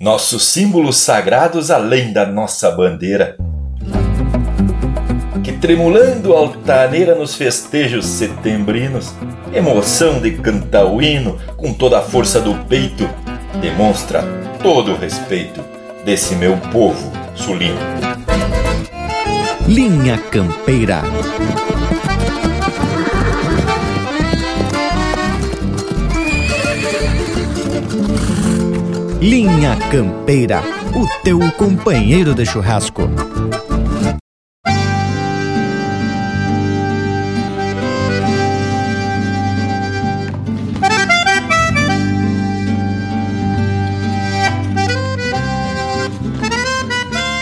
nossos símbolos sagrados além da nossa bandeira. Que tremulando altaneira nos festejos setembrinos, emoção de cantar o hino com toda a força do peito, demonstra todo o respeito desse meu povo sulino. Linha Campeira. Linha Campeira, o teu companheiro de churrasco.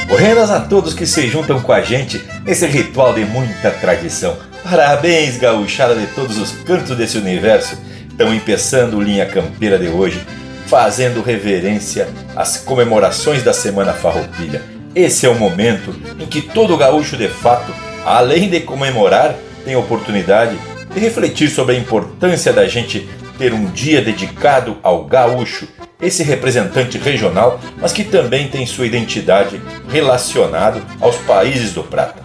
Buenas a todos que se juntam com a gente nesse ritual de muita tradição. Parabéns, gauchada de todos os cantos desse universo. Estão empeçando Linha Campeira de hoje fazendo reverência às comemorações da Semana Farroupilha. Esse é o momento em que todo gaúcho de fato, além de comemorar, tem oportunidade de refletir sobre a importância da gente ter um dia dedicado ao gaúcho, esse representante regional, mas que também tem sua identidade relacionado aos países do Prata.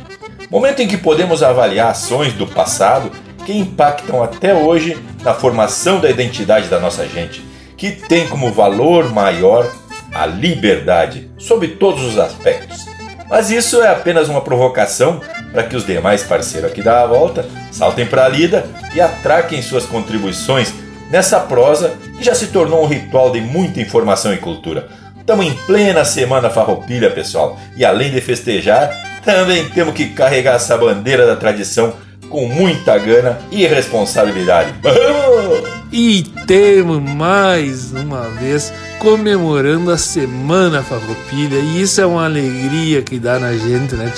Momento em que podemos avaliar ações do passado que impactam até hoje na formação da identidade da nossa gente que tem como valor maior a liberdade, sob todos os aspectos. Mas isso é apenas uma provocação para que os demais parceiros aqui da volta saltem para a lida e atraquem suas contribuições nessa prosa que já se tornou um ritual de muita informação e cultura. Estamos em plena semana farroupilha, pessoal, e além de festejar, também temos que carregar essa bandeira da tradição com muita gana e responsabilidade. E temos mais uma vez comemorando a Semana Farroupilha e isso é uma alegria que dá na gente, né?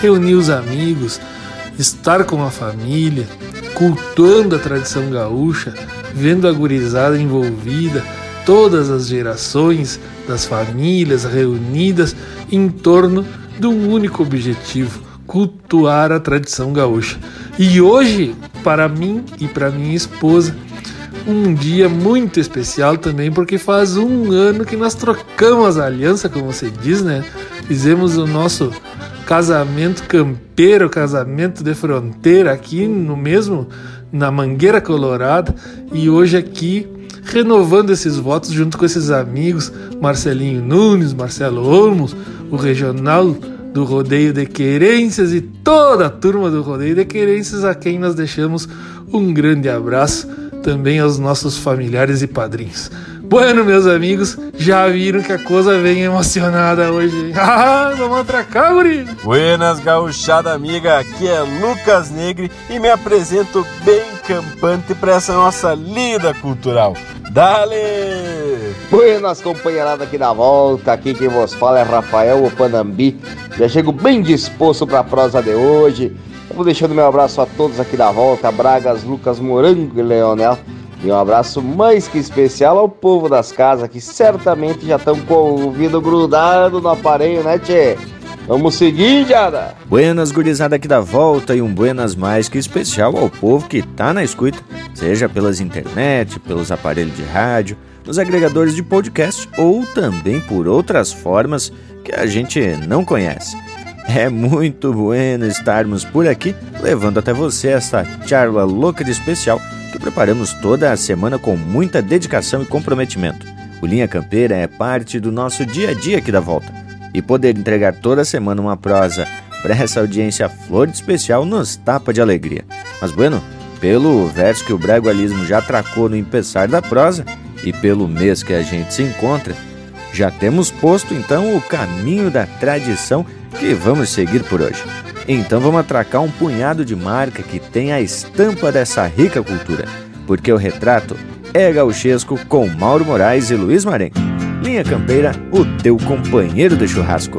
Reunir os amigos, estar com a família, cultuando a tradição gaúcha, vendo a gurizada envolvida, todas as gerações das famílias reunidas em torno de um único objetivo, cultuar a tradição gaúcha. E hoje, para mim e para minha esposa, um dia muito especial também, porque faz um ano que nós trocamos a aliança, como você diz, né? Fizemos o nosso casamento campeiro, casamento de fronteira aqui no mesmo, na Mangueira Colorada, e hoje aqui renovando esses votos junto com esses amigos, Marcelinho Nunes, Marcelo Olmos, o regional do Rodeio de Querências e toda a turma do Rodeio de Querências, a quem nós deixamos um grande abraço, também aos nossos familiares e padrinhos. Bueno, meus amigos, já viram que a coisa vem emocionada hoje. Ah, vamos atracar, guri! Buenas, gauchada amiga, aqui é Lucas Negre e me apresento bem campante para essa nossa lida cultural. Dale! Buenas, companheirada aqui da volta, aqui quem vos fala é Rafael Opanambi. Já chego bem disposto para a prosa de hoje. Vou deixando meu abraço a todos aqui da volta, Bragas, Lucas Morango e Leonel. E um abraço mais que especial ao povo das casas que certamente já estão com o ouvido grudado no aparelho, né, Tchê? Vamos seguir, Jada! Buenas, gurizada aqui da volta e um buenas mais que especial ao povo que tá na escuta, seja pelas internet, pelos aparelhos de rádio, nos agregadores de podcast ou também por outras formas que a gente não conhece. É muito bueno estarmos por aqui levando até você esta charla louca de especial que preparamos toda a semana com muita dedicação e comprometimento. O Linha Campeira é parte do nosso dia a dia aqui da volta e poder entregar toda semana uma prosa para essa audiência flor de especial nos tapa de alegria. Mas bueno, pelo verso que o Bregualismo já tracou no empeçar da prosa e pelo mês que a gente se encontra, já temos posto então o caminho da tradição que vamos seguir por hoje. Então vamos atracar um punhado de marca que tem a estampa dessa rica cultura, porque o retrato é gauchesco com Mauro Moraes e Luiz Marenco. Linha Campeira, o teu companheiro de churrasco.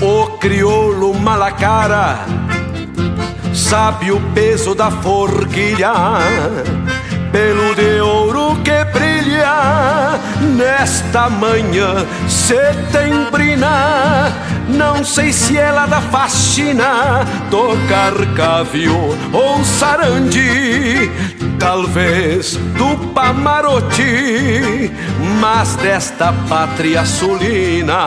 O crioulo malacara sabe o peso da forquilha, pelo de ouro que brilha nesta manhã setembrina. Não sei se ela da faxina, tocar cavio ou sarandi, talvez do Pamarote, mas desta pátria sulina.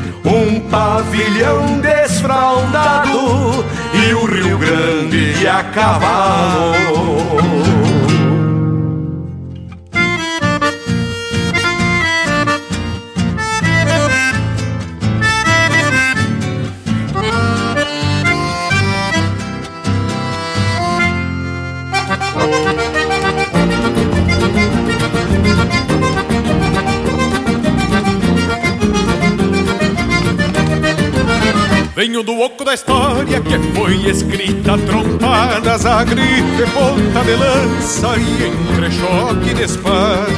um pavilhão desfraldado e o Rio Grande a cavalo. Venho do oco da história que foi escrita trompadas a gripe, ponta de lança e entrechoque de espadas.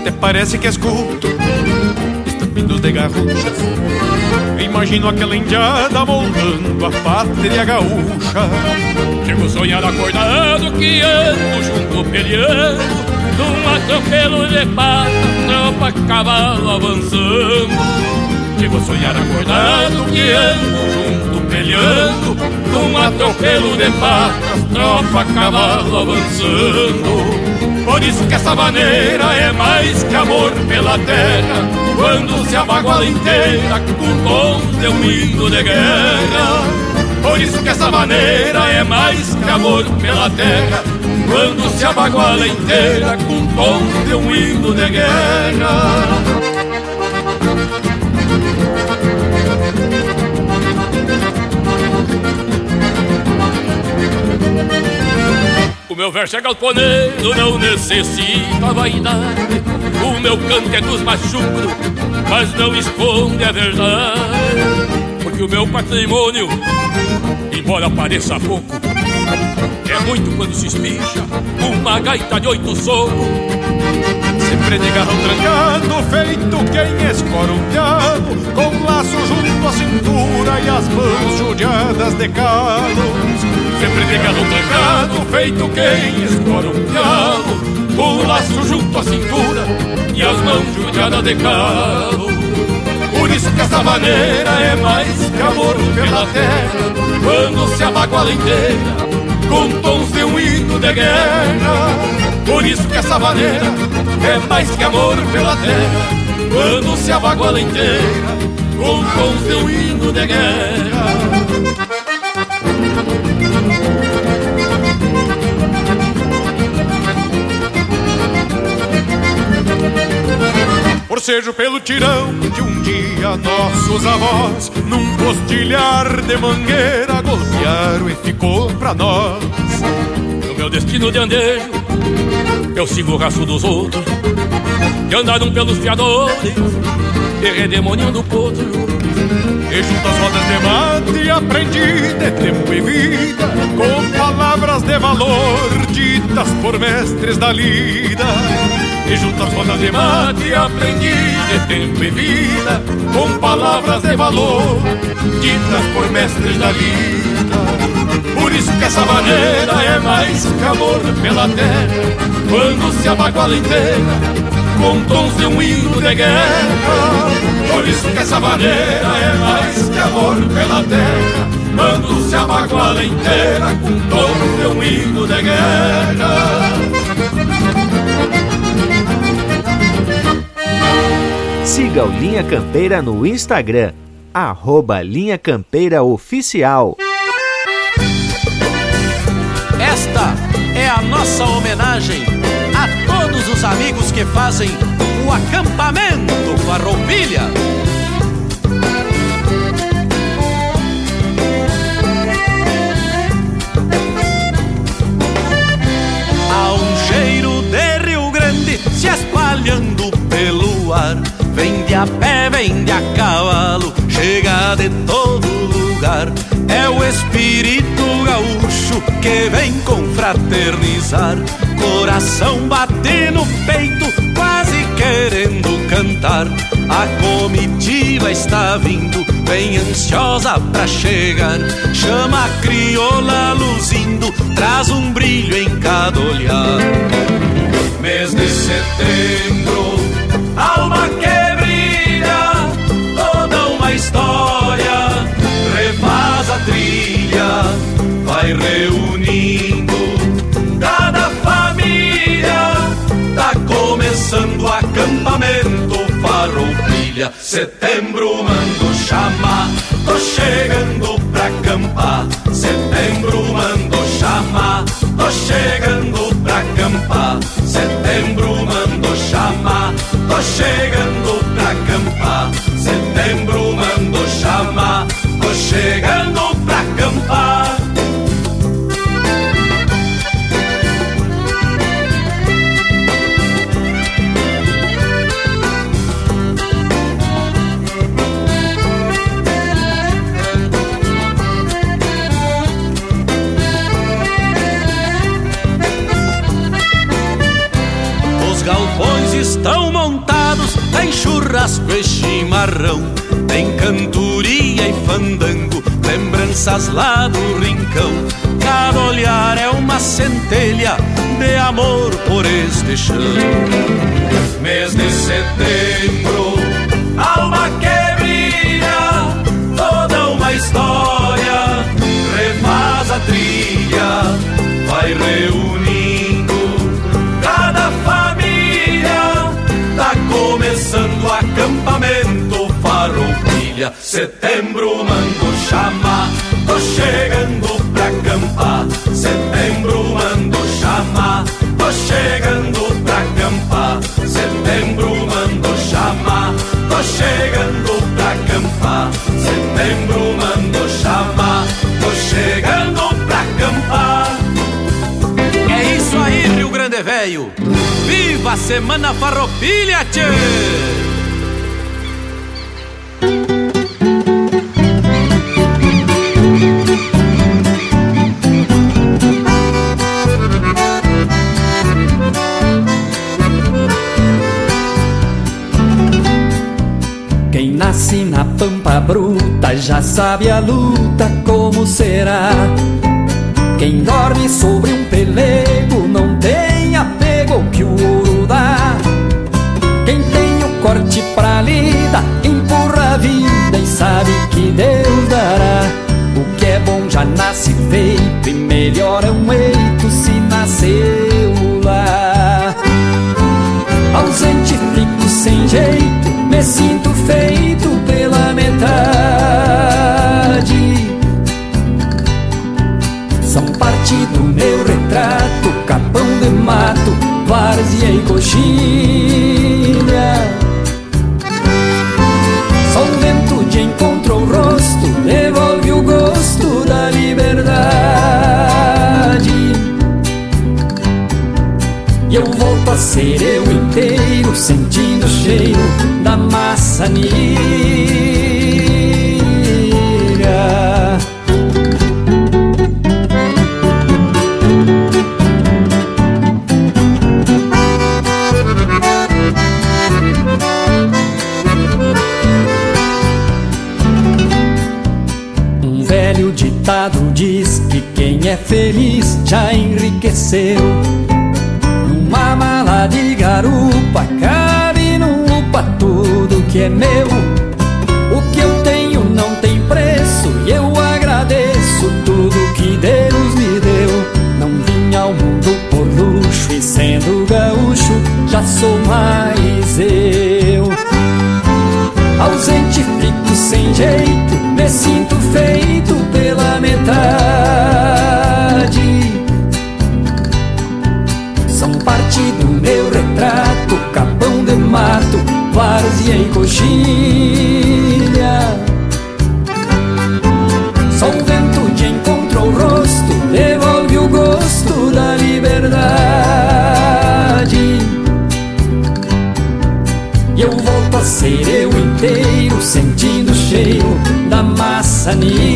Até parece que escuto estampidos de garruchas. Imagino aquela indiada moldando a pátria gaúcha. Chego sonhar acordado que ando junto peleando num atropelo de pata, tropa cavalo avançando. Chego a sonhar acordado que ando junto peleando Com um atropelo de patas, tropa, cavalo avançando. Por isso que essa maneira é mais que amor pela terra, quando se abaguala inteira com tons de um hino de guerra. Por isso que essa maneira é mais que amor pela terra, quando se abaguala inteira com tons de um hino de guerra. O meu verso é galponeiro, não necessita vaidade. O meu canto é dos machucros, mas não esconde a verdade. Porque o meu patrimônio, embora pareça pouco É muito quando se espicha uma gaita de oito socos. Sempre de garrão trancado, feito quem escora um Com laço junto e as mãos judiadas de calos Sempre de galo trancado, feito quem escora um diabo o laço junto à cintura e as mãos judiadas de calo Por isso que essa maneira é mais que amor pela terra. Quando se abaguala inteira com tons de um hino de guerra. Por isso que essa maneira é mais que amor pela terra. Quando se abaguala inteira com tons de um hino de guerra. Forcejo pelo tirão que um dia nossos avós Num postilhar de mangueira golpearam e ficou pra nós. No meu destino de andejo Eu sigo o raço dos outros Que andaram pelos fiadores E redemoninhando o potro. E junto às rodas de mate aprendi de tempo e vida Com palavras de valor ditas por mestres da lida. E junto às rodas de mate aprendi de tempo e vida Com palavras de valor Ditas por mestres da vida Por isso que essa maneira é mais que amor pela terra Quando se abaguala inteira Com tons de um hino de guerra. Por isso que essa maneira é mais que amor pela terra. Quando se abaguala inteira Com tons de um hino de guerra. Siga o Linha Campeira no Instagram, arroba Linha Campeira Oficial. Esta é a nossa homenagem a todos os amigos que fazem o acampamento Farroupilha. Há um cheiro de Rio Grande se espalhando pelo ar Vem de a pé, vem de a cavalo, chega de todo lugar. É o espírito gaúcho que vem confraternizar. Coração bate no peito, quase querendo cantar. A comitiva está vindo, bem ansiosa pra chegar. Chama a crioula luzindo, traz um brilho em cada olhar. Mês de setembro, alma que acampamento Farroupilha. Setembro mando chamar, tô chegando pra acampar. Setembro mando chamar, tô chegando pra acampar. Setembro mando chamar, tô chegando pra acampar. Setembro mando chamar, tô chegando galpões estão montados, tem churrasco e chimarrão, tem cantoria e fandango, lembranças lá do rincão. Cada olhar é uma centelha de amor por este chão. Mês de setembro, alma que brilha, toda uma história, refaz a trilha reunindo Setembro mando chamar, tô chegando pra acampar. Setembro mando chamar, tô chegando pra acampar. Setembro mando chamar, tô chegando pra acampar. Setembro mando chamar, tô chegando pra acampar. É isso aí, Rio Grande Velho. Viva a Semana Farroupilha, tchê! Já sabe a luta como será. Quem dorme sobre um pelego não tem apego ao que o ouro dá. Quem tem o corte pra lida empurra a vida e sabe que Deus dará. O que é bom já nasce feito e melhora um eito se nasceu lá. Ausente fico sem jeito, me várzea e coxilha. Só o vento de encontro o rosto, devolve o gosto da liberdade. E eu volto a ser eu inteiro, sentindo o cheiro da maçanilha. Ditado diz que quem é feliz já enriqueceu. Numa mala de garupa cabe num upa tudo que é meu. O que eu tenho não tem preço e eu agradeço tudo que Deus me deu. Não vim ao mundo por luxo e sendo gaúcho já sou mais eu. Ausente fico sem jeito, me sinto feito metade. São parte do meu retrato, capão de mato, várzea e coxilha. Só o vento de encontro o rosto, devolve o gosto da liberdade. E eu volto a ser eu inteiro, sentindo o cheiro da maçanilha.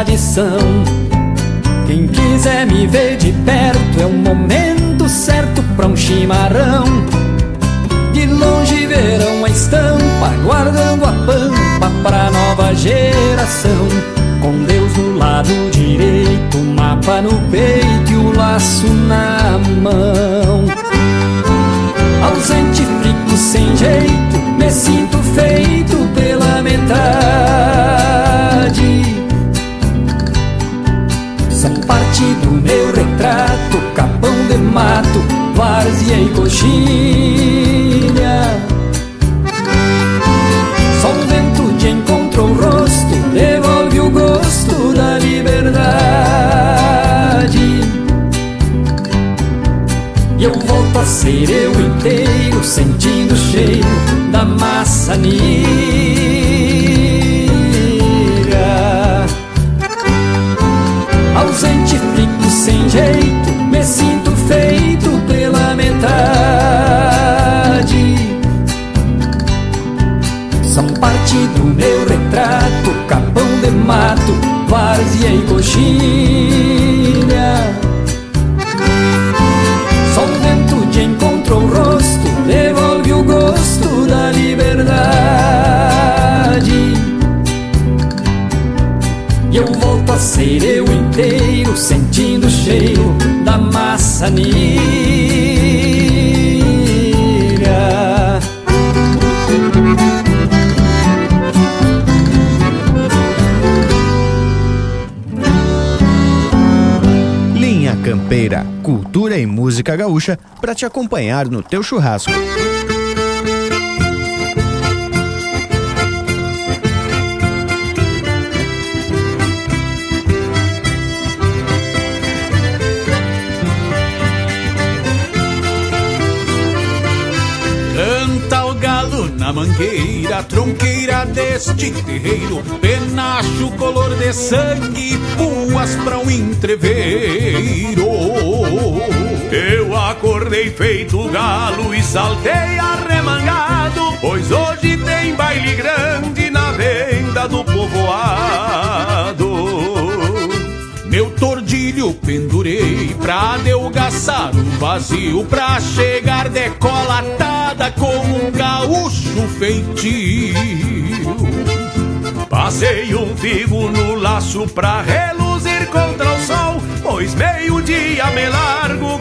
Tradição. Quem quiser me ver de perto é o momento certo pra um chimarrão. De longe verão a estampa, guardando a pampa pra nova geração. Com Deus no lado direito, o mapa no peito e o laço na mão. Ausente fico sem jeito, me coxilha. Só o vento de encontro o rosto, devolve o gosto da liberdade. E eu volto a ser eu inteiro, sentindo o cheiro da maçanilha. Ausente fico sem jeito, mato, várzea e coxilha. Só o vento te encontra o rosto, devolve o gosto da liberdade. E eu volto a ser eu inteiro, sentindo o cheiro da maçanilha. Música gaúcha para te acompanhar no teu churrasco. Canta o galo na mangueira, tronqueira deste terreiro, penacho color de sangue, puas pra um entreveiro. Eu acordei feito galo e saltei arremangado, pois hoje tem baile grande na venda do povoado. Meu tordilho pendurei pra adelgaçar o vazio, pra chegar decolatada como um gaúcho feitio. Passei um figo no laço pra reluzir contra o sol, pois meio-dia me largo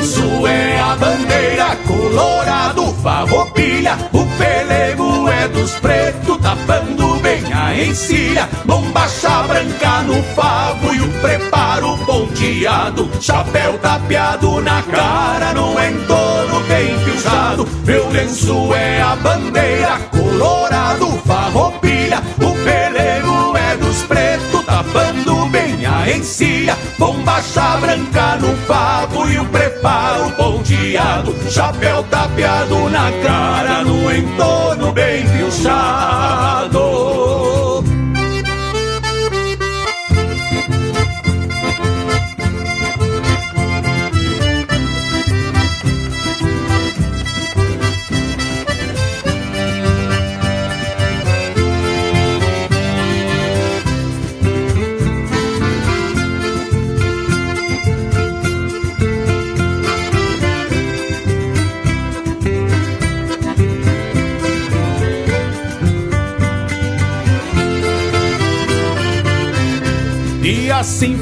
lenço é a bandeira colorado, farroupilha, o pelego é dos pretos, tapando bem a encilha, bombacha branca no favo e o preparo ponteado, chapéu tapeado na cara, no entorno bem pilchado. Meu lenço é a bandeira colorado, farroupilha, o pelego é dos pretos, tapando bem a encilha, bombacha branca no favo e o preparo chapéu tapeado na cara, no entorno bem pilchado.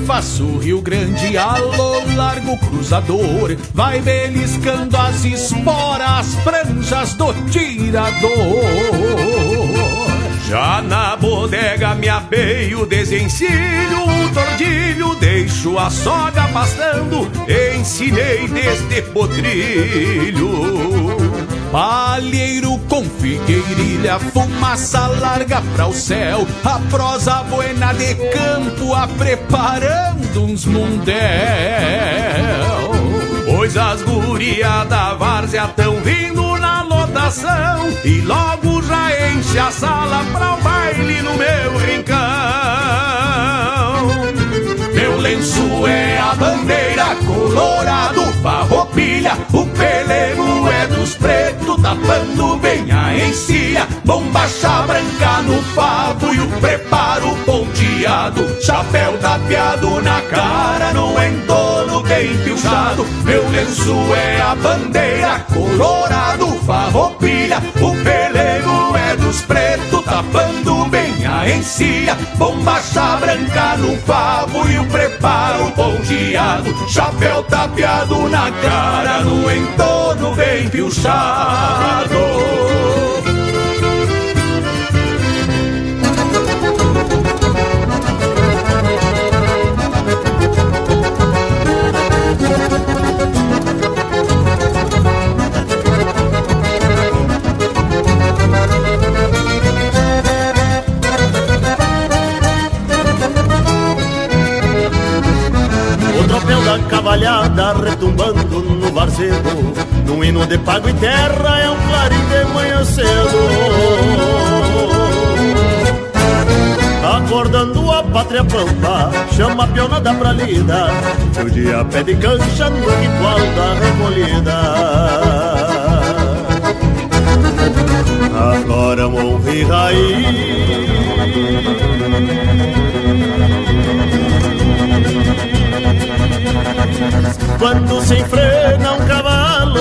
Faço Rio Grande, alô largo cruzador, vai beliscando as esporas, franjas do tirador. Já na bodega me apeio, desencilho o tordilho, deixo a soga pastando, ensinei desde potrilho. Palheiro com figueirilha, fumaça larga pra o céu, a prosa buena de campo, a preparando uns mundel. Pois as gurias da várzea tão vindo na lotação. E logo já enche a sala pra o baile no meu rincão. Meu lenço é a bandeira colorado, farroupilha, o pelego é dos pretos, tapando bem a encilha, bombacha branca no favo e o preparo ponteado, chapéu tapeado na cara, no entorno bem pilchado. Meu lenço é a bandeira colorado, farroupilha, o pelego é dos pretos, tapando bem a encilha, bombacha branca no favo e o preparo ponteado, chapéu tapeado na cara, no entorno bem pilchado. Da cavalhada retumbando no varzedo Num hino de pago e terra é um clarim de manhã cedo. Acordando a pátria pampa, chama a pionada pra lida. O dia pede cancha no ritual da recolhida Agora morri raiz quando se enfrena um cavalo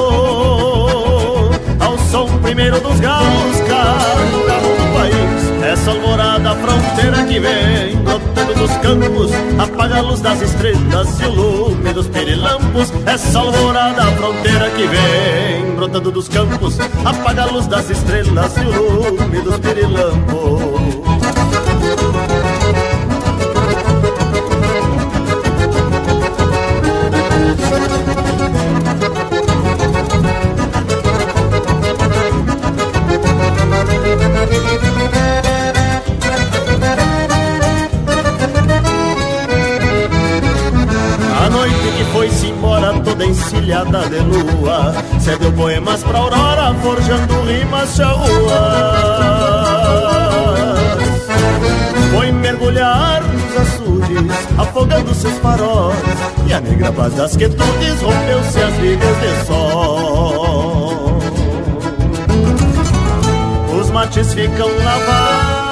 ao som primeiro dos galos cada do país. Essa alvorada fronteira que vem brotando dos campos Apaga a luz das estrelas e o lume dos pirilampos Essa alvorada fronteira que vem brotando dos campos Apaga a luz das estrelas e o lume dos pirilampos encilhada de lua Cedeu poemas pra aurora, forjando rimas charruas afogando seus faróis E a negra paz das quietudes rompeu-se as vigas de sol Os mates ficam lavados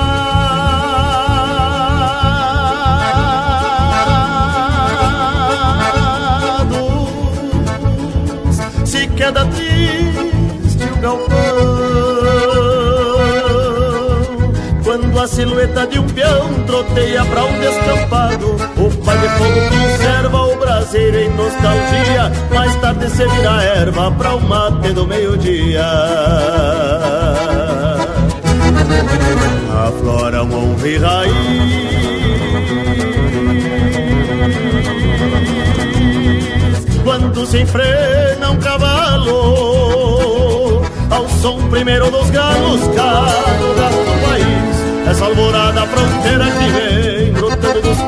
queda triste o galpão Quando a silhueta de um peão troteia pra um descampado De fogo conserva o braseiro em nostalgia. Mais tarde se vira erva pra o mate do meio-dia. Aflora um honra e raiz. Quando se enfrena um cavalo Ao som primeiro dos galos, cada do país Essa alvorada fronteira que vem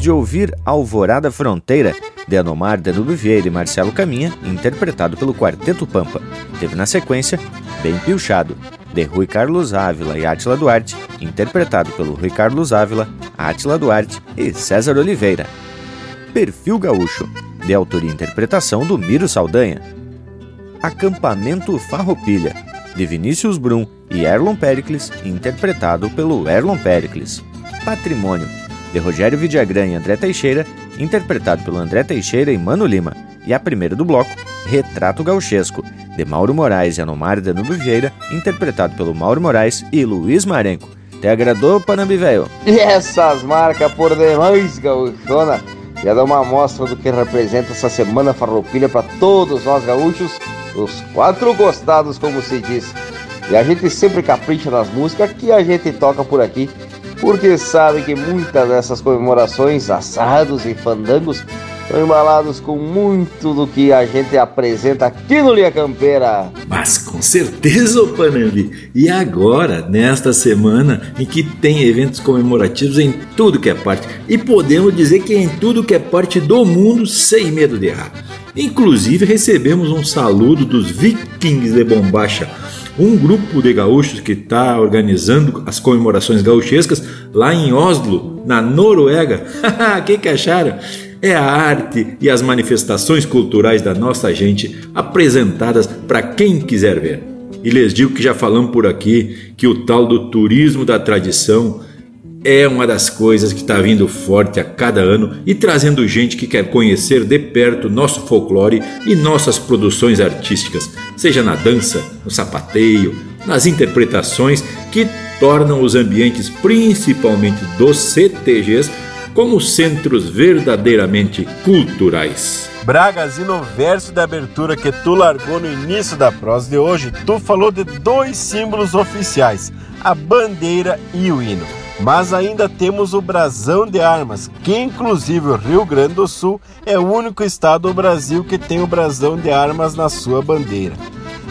De ouvir Alvorada Fronteira, de Anomar Danube Vieira e Marcelo Caminha, interpretado pelo Quarteto Pampa. Teve na sequência Bem Pilchado, de Rui Carlos Ávila e Átila Duarte, interpretado pelo Rui Carlos Ávila, Átila Duarte e César Oliveira. Perfil Gaúcho, de autoria e interpretação do Miro Saldanha. Acampamento Farroupilha, de Vinícius Brum e Erlon Pericles, interpretado pelo Erlon Pericles. Patrimônio, de Rogério Vidagrã e André Teixeira, interpretado pelo André Teixeira e Mano Lima. E a primeira do bloco, Retrato Gauchesco, de Mauro Moraes e Anomar Danube Vieira, interpretado pelo Mauro Moraes e Luiz Marenco. Te agradou, Panambi Velho? E essas marcas por demais, gauchona! Já dá uma amostra do que representa essa semana farroupilha para todos nós gaúchos, os quatro gostados, como se diz. E a gente sempre capricha nas músicas que a gente toca por aqui porque sabe que muitas dessas comemorações, assados e fandangos estão embalados com muito do que a gente apresenta aqui no Linha Campeira. Mas com certeza, Panambi. E agora, nesta semana em que tem eventos comemorativos em tudo que é parte, e podemos dizer que em tudo que é parte do mundo, sem medo de errar. Inclusive recebemos um saludo dos Vikings de Bombacha, um grupo de gaúchos que está organizando as comemorações gauchescas lá em Oslo, na Noruega. O que, que acharam? É a arte e as manifestações culturais da nossa gente apresentadas para quem quiser ver. E lhes digo que já falamos por aqui que o tal do turismo da tradição é uma das coisas que está vindo forte a cada ano e trazendo gente que quer conhecer de perto nosso folclore e nossas produções artísticas, seja na dança, no sapateio, nas interpretações que tornam os ambientes, principalmente dos CTGs, como centros verdadeiramente culturais. Bragas, e no verso da abertura que tu largou no início da prosa de hoje, tu falou de dois símbolos oficiais, a bandeira e o hino. Mas ainda temos o brasão de armas, que inclusive o Rio Grande do Sul é o único estado do Brasil que tem o brasão de armas na sua bandeira.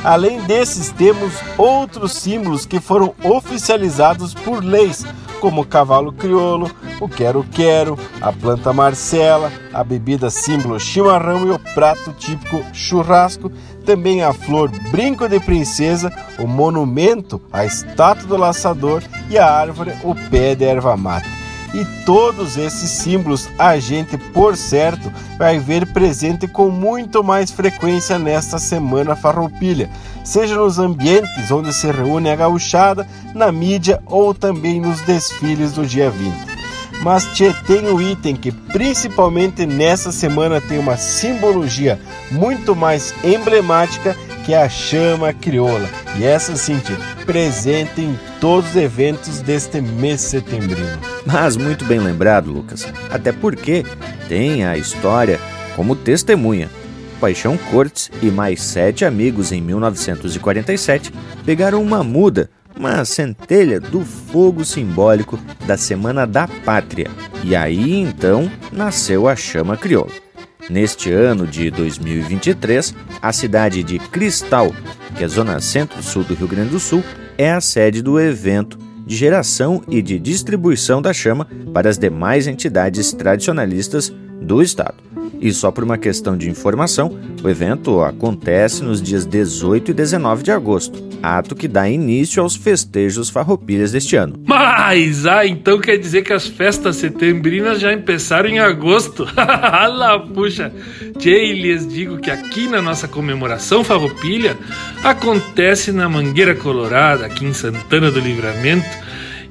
Além desses, temos outros símbolos que foram oficializados por leis, como o cavalo crioulo, o quero-quero, a planta marcela, a bebida símbolo chimarrão e o prato típico churrasco, também a flor brinco de princesa, o monumento, a estátua do laçador e a árvore, o pé de erva mate. E todos esses símbolos a gente, por certo, vai ver presente com muito mais frequência nesta semana farroupilha, seja nos ambientes onde se reúne a gauchada, na mídia ou também nos desfiles do dia 20 mas tchê, tem um item que principalmente nessa semana tem uma simbologia muito mais emblemática que é a chama crioula. E essa sim, tchê, presente em todos os eventos deste mês setembrino. Mas muito bem lembrado, Lucas. Até porque tem a história como testemunha. Paixão Cortes e mais sete amigos em 1947 pegaram uma muda uma centelha do fogo simbólico da Semana da Pátria. E aí então nasceu a chama crioula. Neste ano de 2023, a cidade de Cristal, que é zona centro-sul do Rio Grande do Sul, é a sede do evento de geração e de distribuição da chama para as demais entidades tradicionalistas do estado. E só por uma questão de informação, o evento acontece nos dias 18 e 19 de agosto, ato que dá início aos festejos farroupilhas deste ano. Mas, ah, então quer dizer que as festas setembrinas já começaram em agosto? Lá, puxa! Tchê, lhes digo que aqui na nossa comemoração farroupilha acontece na Mangueira Colorada, aqui em Santana do Livramento,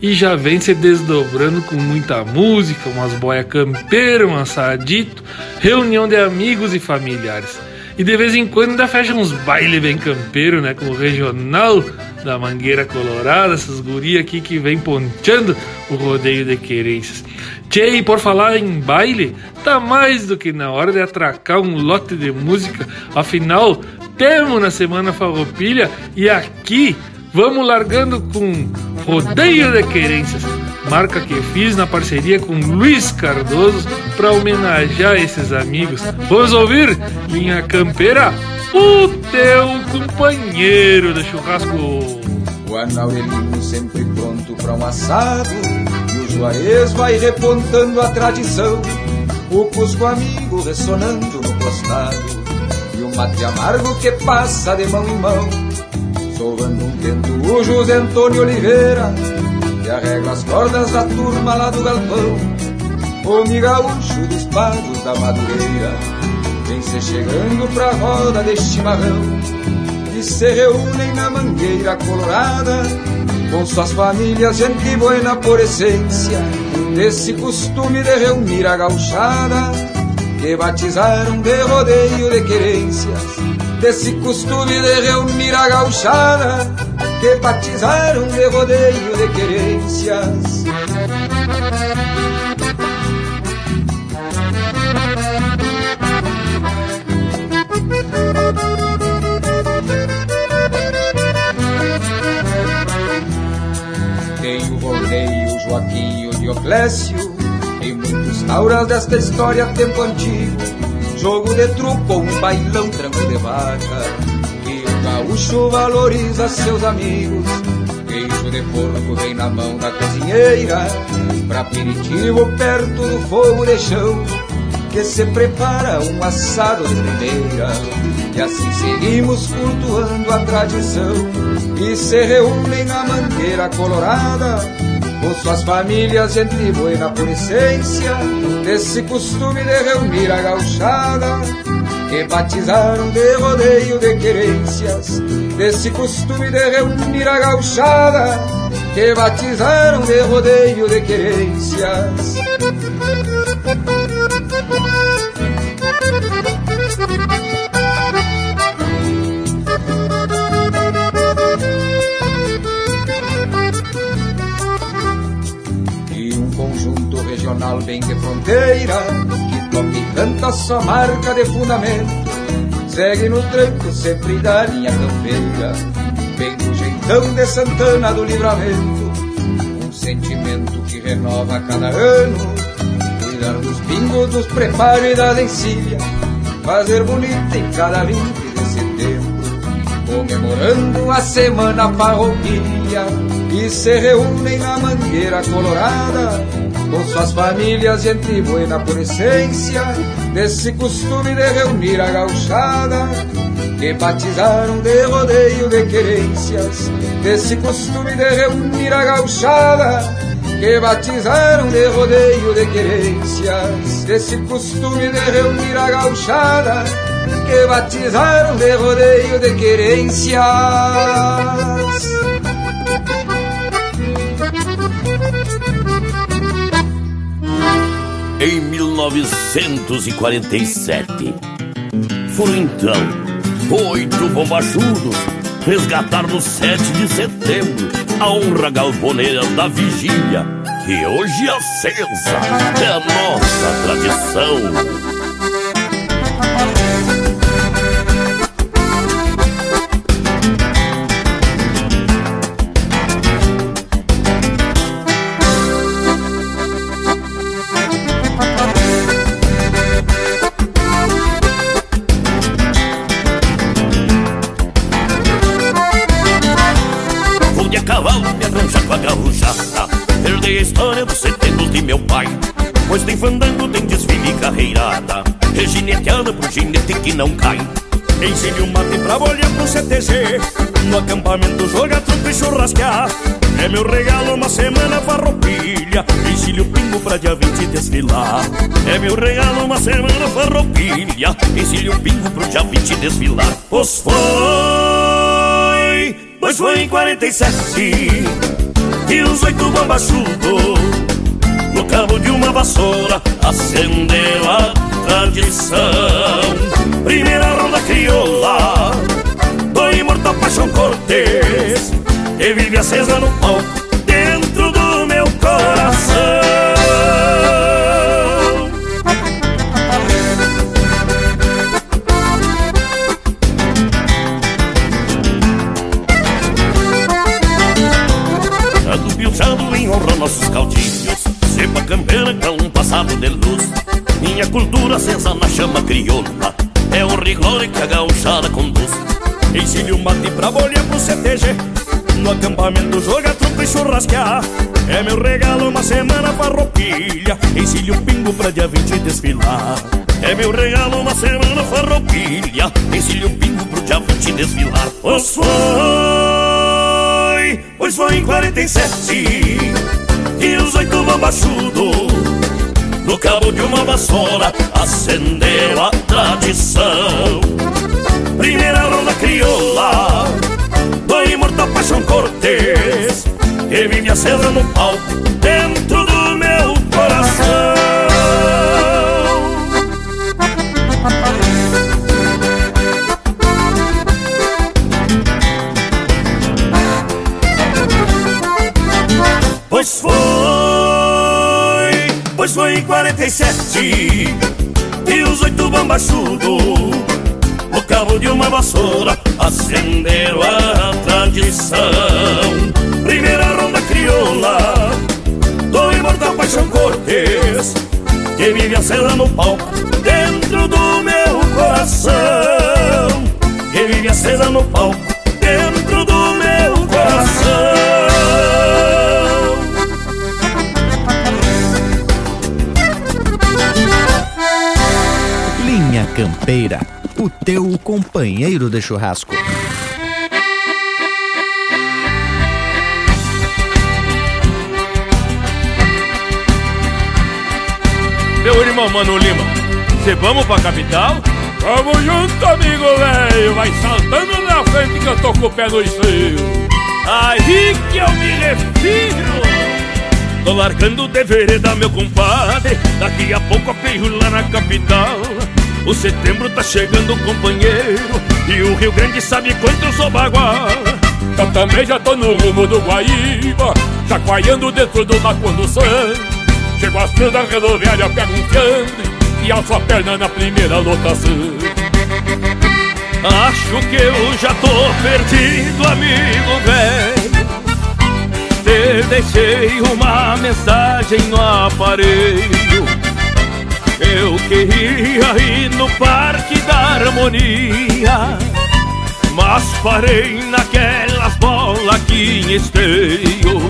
e já vem se desdobrando com muita música, umas boia campeira, um assadito, reunião de amigos e familiares. E de vez em quando ainda fecha uns baile bem campeiro, né? Com o regional da Mangueira Colorada, essas gurias aqui que vem ponteando o rodeio de querências. Tchê, por falar em baile, tá mais do que na hora de atracar um lote de música. Afinal, temos na Semana Farroupilha e aqui Vamos largando com Rodeio de Querências, marca que fiz na parceria com Luiz Cardoso para homenagear esses amigos. Vamos ouvir Linha Campeira, o teu companheiro de churrasco. O Anaurelino sempre pronto para um assado, e o Juarez vai repontando a tradição. O Cusco amigo ressonando no costado, e o mate amargo que passa de mão em mão Sovando um vento o José Antônio Oliveira Que arregla as cordas da turma lá do galpão. O gaúcho dos pagos da madureira Vem se chegando pra roda deste chimarrão E se reúnem na mangueira colorada Com suas famílias, gente buena por essência. Desse costume de reunir a gauchada Que batizaram de rodeio de querências. Desse costume de reunir a gauchada que batizaram de rodeio de querências. Tem o rodeio Joaquim e Dioclésio, e muitos tauras desta história tempo antigo Jogo de truco um bailão tranco de vaca gaúcho valoriza seus amigos. Queijo de porco vem na mão da cozinheira. Pra aperitivo perto do fogo de chão Que se prepara um assado de primeira. E assim seguimos cultuando a tradição E se reúnem na mangueira colorada com suas famílias, gente buena por essência, desse costume de reunir a gauchada, que batizaram de rodeio de querências, desse costume de reunir a gauchada, que batizaram de rodeio de querências. regional bem de fronteira, canta sua marca de fundamento. Segue no tranco sempre da linha campeira, bem do jeitão de Santana do Livramento. Um sentimento que renova cada ano, cuidar dos pingos, dos preparos e da lencilha, fazer bonita em cada 20 de setembro, comemorando a semana família e se reúnem na mangueira colorada com suas famílias, gente buena por essência, desse costume de reunir a gauchada, que batizaram de rodeio de querências, desse costume de reunir a gauchada, que batizaram de rodeio de querências, desse costume de reunir a gauchada, que batizaram de rodeio de querências. Em 1947, foram então oito bombachudos resgatar no 7 de setembro a honra galponeira da vigília, que hoje acesa é a nossa tradição. Ginete que não cai. Ensine o mate pra bolha pro CTG No acampamento joga truco e churrasquear É meu regalo uma semana farroupilha Ensine o pingo pra dia 20 desfilar. É meu regalo uma semana farroupilha Ensine o pingo pro dia 20 desfilar. Pois foi, pois foi em 47 E os oito bombachudos no cabo de uma vassoura acendeu a tradição. Primeira ronda crioula do imortal Paixão Cortês, que vive acesa no palco dentro do meu coração. Ando pilchando em honra nossos caudilhos Cepa campeira com um passado de luz Minha cultura acesa na chama crioula. É o rigor que a gauchada conduz. Ensine o mate pra bolha pro CTG No acampamento joga truco e churrasquear. É meu regalo uma semana farroupilha Ensine o pingo pra dia 20 desfilar. É meu regalo uma semana farroupilha Ensine o pingo pro dia 20 desfilar. Pois foi, pois foi em 47 e os oito bombachudos No cabo de uma vassoura acendeu a tradição. Primeira ronda crioula Do imortal Paixão Cortês Que vive acesa no palco dentro do meu coração. Pois foi, pois foi em 47 E os oito bombachudos No cabo de uma vassoura Acenderam a tradição. Primeira ronda crioula Do imortal Paixão Cortês Que vive acesa no palco Dentro do meu coração. Que vive acesa no palco Campeira, o teu companheiro de churrasco. Meu irmão Mano Lima, cê vamos pra capital? Vamos junto, amigo velho, vai saltando na frente que eu tô com o pé no esteio. Aí que eu me refiro. Tô largando de vereda, meu compadre Daqui a pouco apeio lá na capital O setembro tá chegando, companheiro E o Rio Grande sabe quanto eu sou bagual Eu também já tô no rumo do Guaíba Chacoalhando dentro do do Santo Chego às três da rodoviária, pego um fiandre E alço a perna na primeira lotação. Acho que eu já tô perdido, amigo velho. Te deixei uma mensagem no aparelho Eu queria ir no Parque da Harmonia Mas parei naquelas bolas que esteio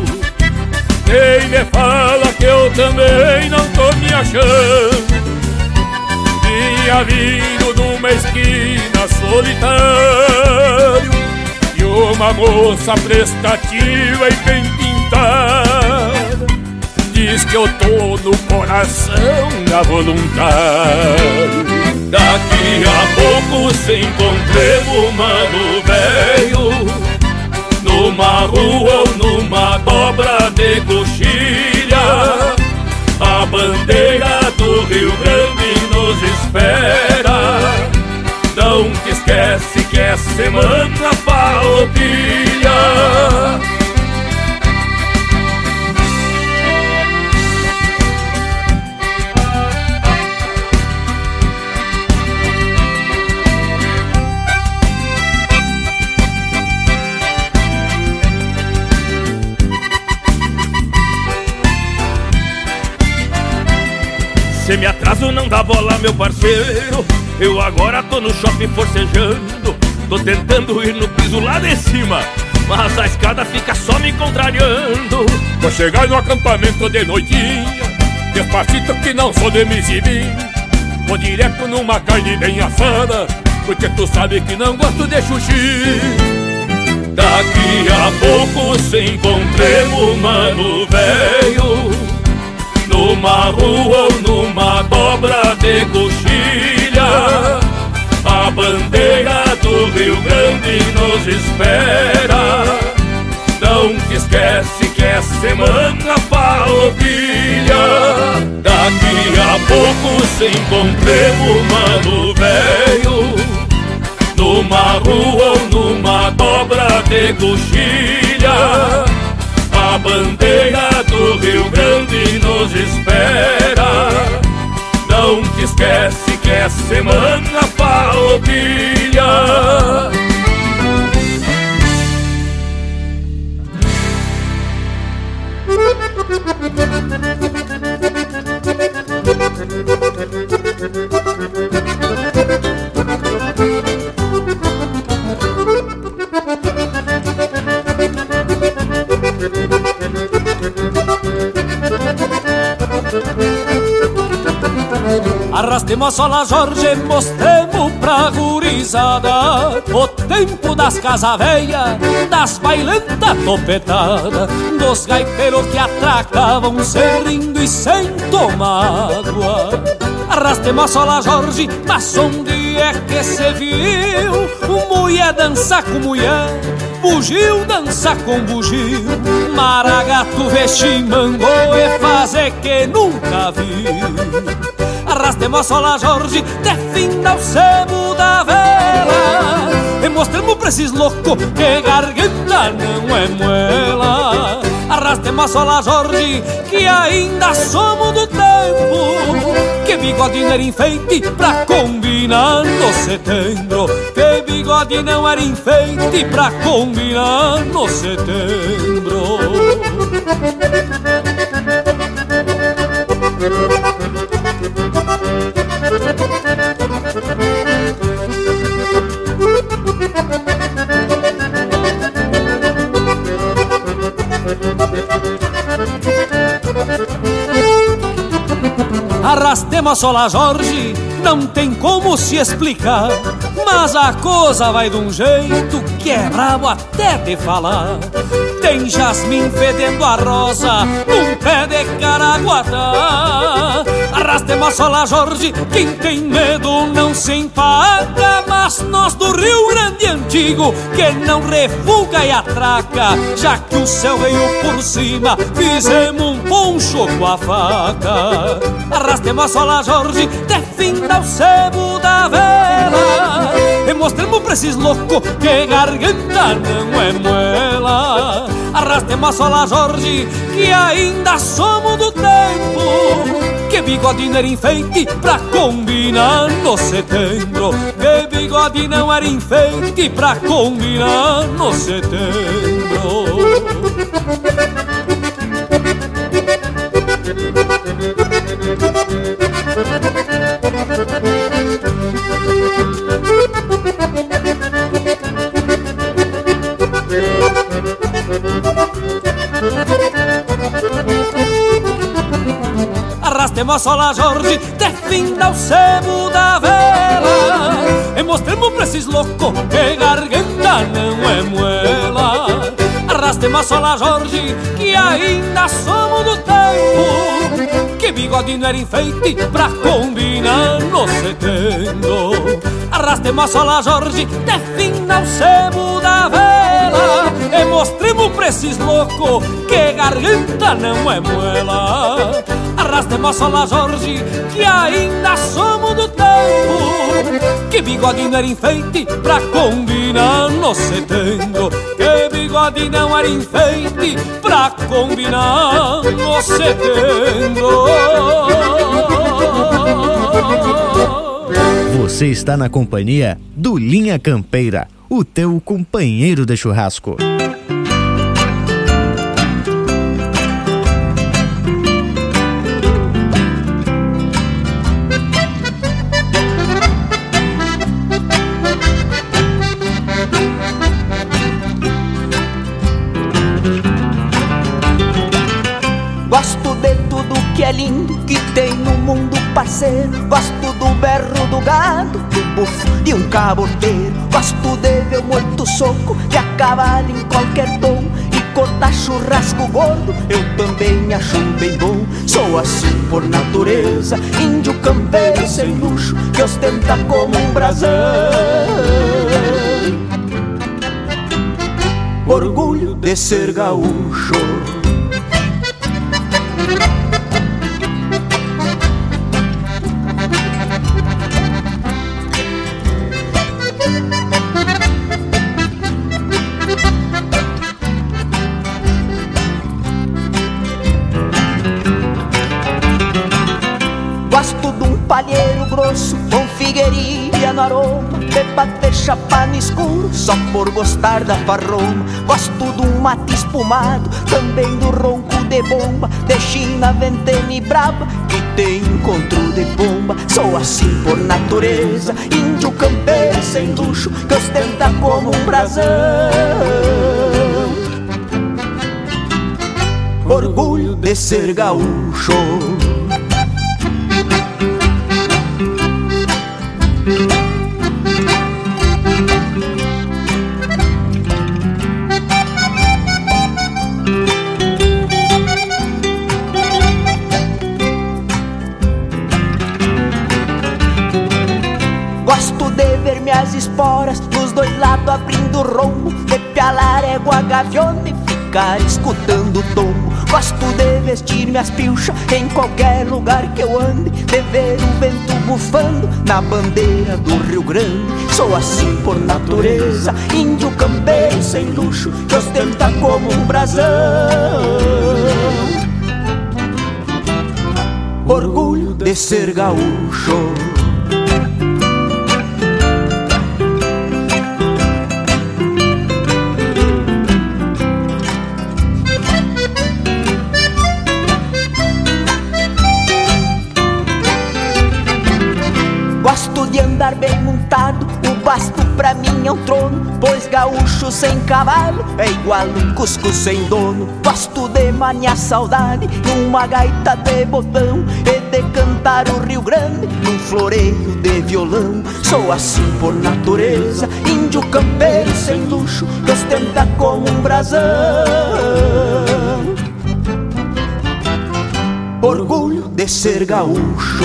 Quem me fala que eu também não tô me achando? Vinha vindo numa esquina solitário E uma moça prestativa e bem pintada. Diz que eu tô coração da voluntário Daqui a pouco se encontremos, mano velho Numa rua ou numa dobra de coxilha. A bandeira do Rio Grande nos espera. Não te esquece que é semana palpilha Se me atraso não dá bola, meu parceiro? Eu agora tô no shopping forcejando. Tô tentando ir no piso lá de cima Mas a escada fica só me contrariando. Vou chegar no acampamento de noitinha Despacito que não sou de me exibir. Vou direto numa carne bem assada Porque tu sabe que não gosto de xuxi Daqui a pouco se encontremos, mano velho numa rua ou numa dobra de coxilha. A bandeira do Rio Grande nos espera. Não te esquece que é semana palpilha Daqui a pouco se encontremos, mano velho. Numa rua ou numa dobra de coxilha a bandeira do Rio Grande nos espera. Não te esquece que é semana palpilha Arrastemos a sola Jorge, mostremos pra gurizada O tempo das casa velha, das bailantas topetada Dos gaiteiros que atracavam serrindo e sem tomar água. Arrastemos a sola Jorge, mas onde é que se viu Mulher dançar com mulher Bugio dança com bugio. Maragato vestimango e fazer que nunca viu. Arrastemos a sola Jorge de finda o sebo da vela. E mostremos pra esses loucos que garganta não é moela Arrastemos a sola Jorge que ainda somos do Que bigode não era enfeite pra combinar no setembro. Que bigode não era enfeite pra combinar no setembro a sola Jorge, não tem como se explicar Mas a coisa vai de um jeito que é brabo até de falar. Tem jasmim fedendo a rosa num pé de caraguatá Arrastemos a sola Jorge, quem tem medo não se empaca Mas nós do Rio Grande Antigo, que não refuga e atraca Já que o céu veio por cima, fizemos um poncho com a faca. Arrastemos a sola Jorge, definda o sebo da vela. E mostremos pra esses loucos que garganta não é moela Arrastemos a sola Jorge, que ainda somos do tempo que bigode não era enfeite pra combinar no setembro Que bigode não era enfeite pra combinar no setembro Thank you. Arrastemos a sola, Jorge, te finda o sebo da vela. E mostremos pra esses loucos que garganta não é muela. Arrastemos a sola, Jorge, que ainda somos do tempo. Que bigode não era enfeite pra combinar no setembro Arrastemos a sola, Jorge, te finda o sebo da vela. E mostremos pra esses loucos que garganta não é muela Arrastemos a sola, Jorge, que ainda somos do tempo Que bigode não era enfeite pra combinar no setembro Que bigode não era enfeite pra combinar no setembro Você está na companhia do Linha Campeira, o teu companheiro de churrasco. De caboteiro Gosto de ver muito soco que acaba em qualquer tom. E cortar churrasco gordo eu também acho bem bom. Sou assim por natureza, índio campeiro sem luxo Que ostenta como um brasão. Orgulho de ser gaúcho palheiro grosso com figueirinha no aroma. De bater chapa no escuro só por gostar da farroma Gosto um mate espumado, também do ronco de bomba. De china, ventena e braba, que tem encontro de bomba. Sou assim por natureza, índio campeiro sem luxo Que ostenta como um brasão. Orgulho de ser gaúcho ficar escutando o tombo. Gosto de vestir minhas pilchas em qualquer lugar que eu ande, de ver o vento bufando na bandeira do Rio Grande. Sou assim por natureza, índio campeiro sem luxo, que ostenta como um brasão. Orgulho de ser gaúcho. Sem cavalo é igual um cusco sem dono. Gosto de maniar saudade numa gaita de botão e de cantar o Rio Grande num floreio de violão. Sou assim por natureza, índio campeiro sem luxo, que ostenta como um brasão. Orgulho de ser gaúcho.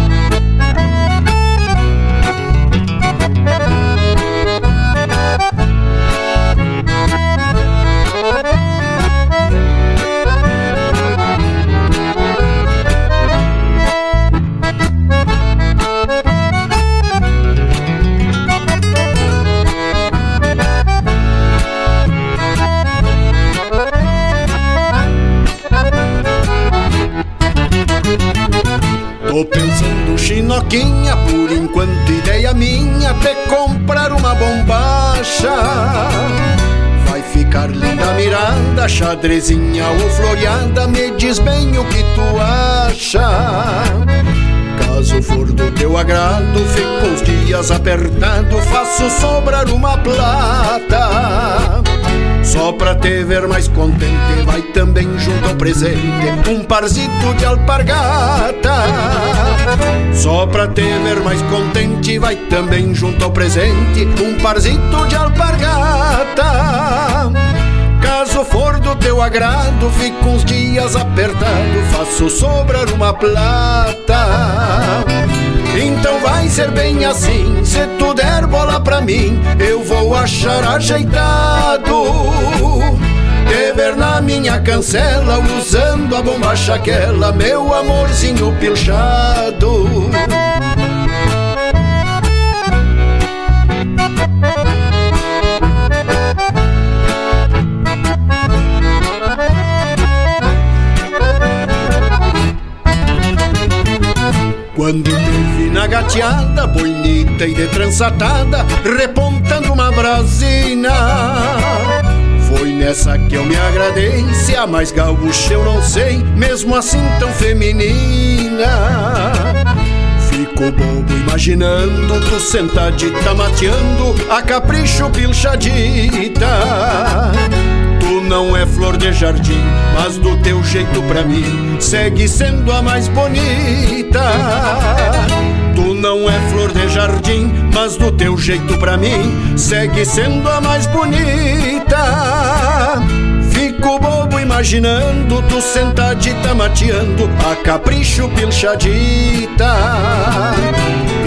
Xadrezinha ou floreada, me diz bem o que tu acha. Caso for do teu agrado, fico uns dias apertado, faço sobrar uma plata. Só pra te ver mais contente, vai também junto ao presente um parzito de alpargata. Só pra te ver mais contente, vai também junto ao presente um parzito de alpargata. Caso for do teu agrado, fico uns dias apertado, faço sobrar uma plata. Então vai ser bem assim, se tu der bola pra mim, eu vou achar ajeitado. Te ver na minha cancela, usando a bombacha aquela, meu amorzinho pilchado. Quando te vi na gateada, bonita e de trançatada, repontando uma brasina. Foi nessa que eu me agradei, se a mais gaúcha eu não sei, mesmo assim tão feminina. Fico bobo imaginando tu sentadita mateando, a capricho pilchadita. Não é flor de jardim, mas do teu jeito pra mim segue sendo a mais bonita. Tu não é flor de jardim, mas do teu jeito pra mim segue sendo a mais bonita. Fico bobo imaginando tu sentadita mateando, a capricho pilchadita.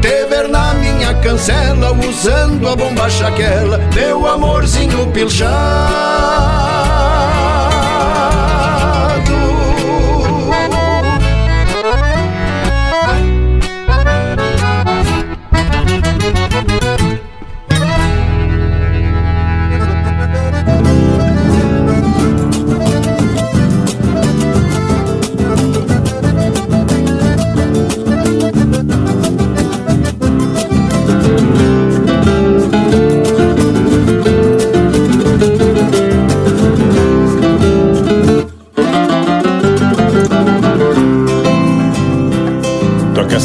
Te ver na minha cancela, usando a bombacha aquela, meu amorzinho pilchado.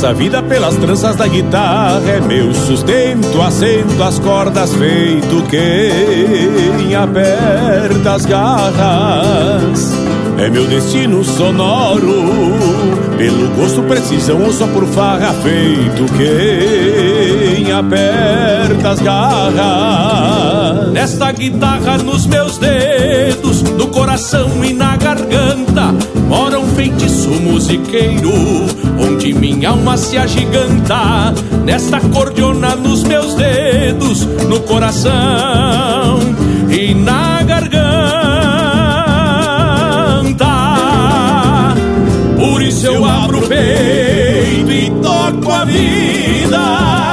Essa vida pelas tranças da guitarra É meu sustento, assento as cordas Feito quem aperta as garras. É meu destino sonoro Pelo gosto, precisão ou só por farra Feito quem aperta as garras. Nesta guitarra nos meus dedos, no coração e na garganta, mora um feitiço musiqueiro, onde minha alma se agiganta. Nesta cordiona nos meus dedos, no coração e na garganta. Por isso eu abro o peito e toco a vida.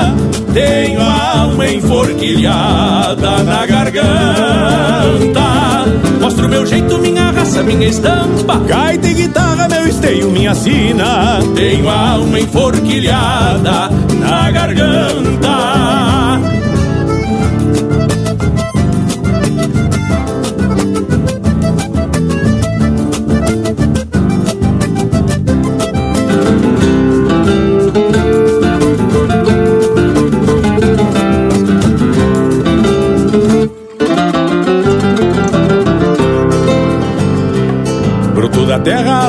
Tenho a alma enforquilhada na garganta. Mostro meu jeito, minha raça, minha estampa. Gaita e guitarra, meu esteio, minha sina. Tenho a alma enforquilhada na garganta.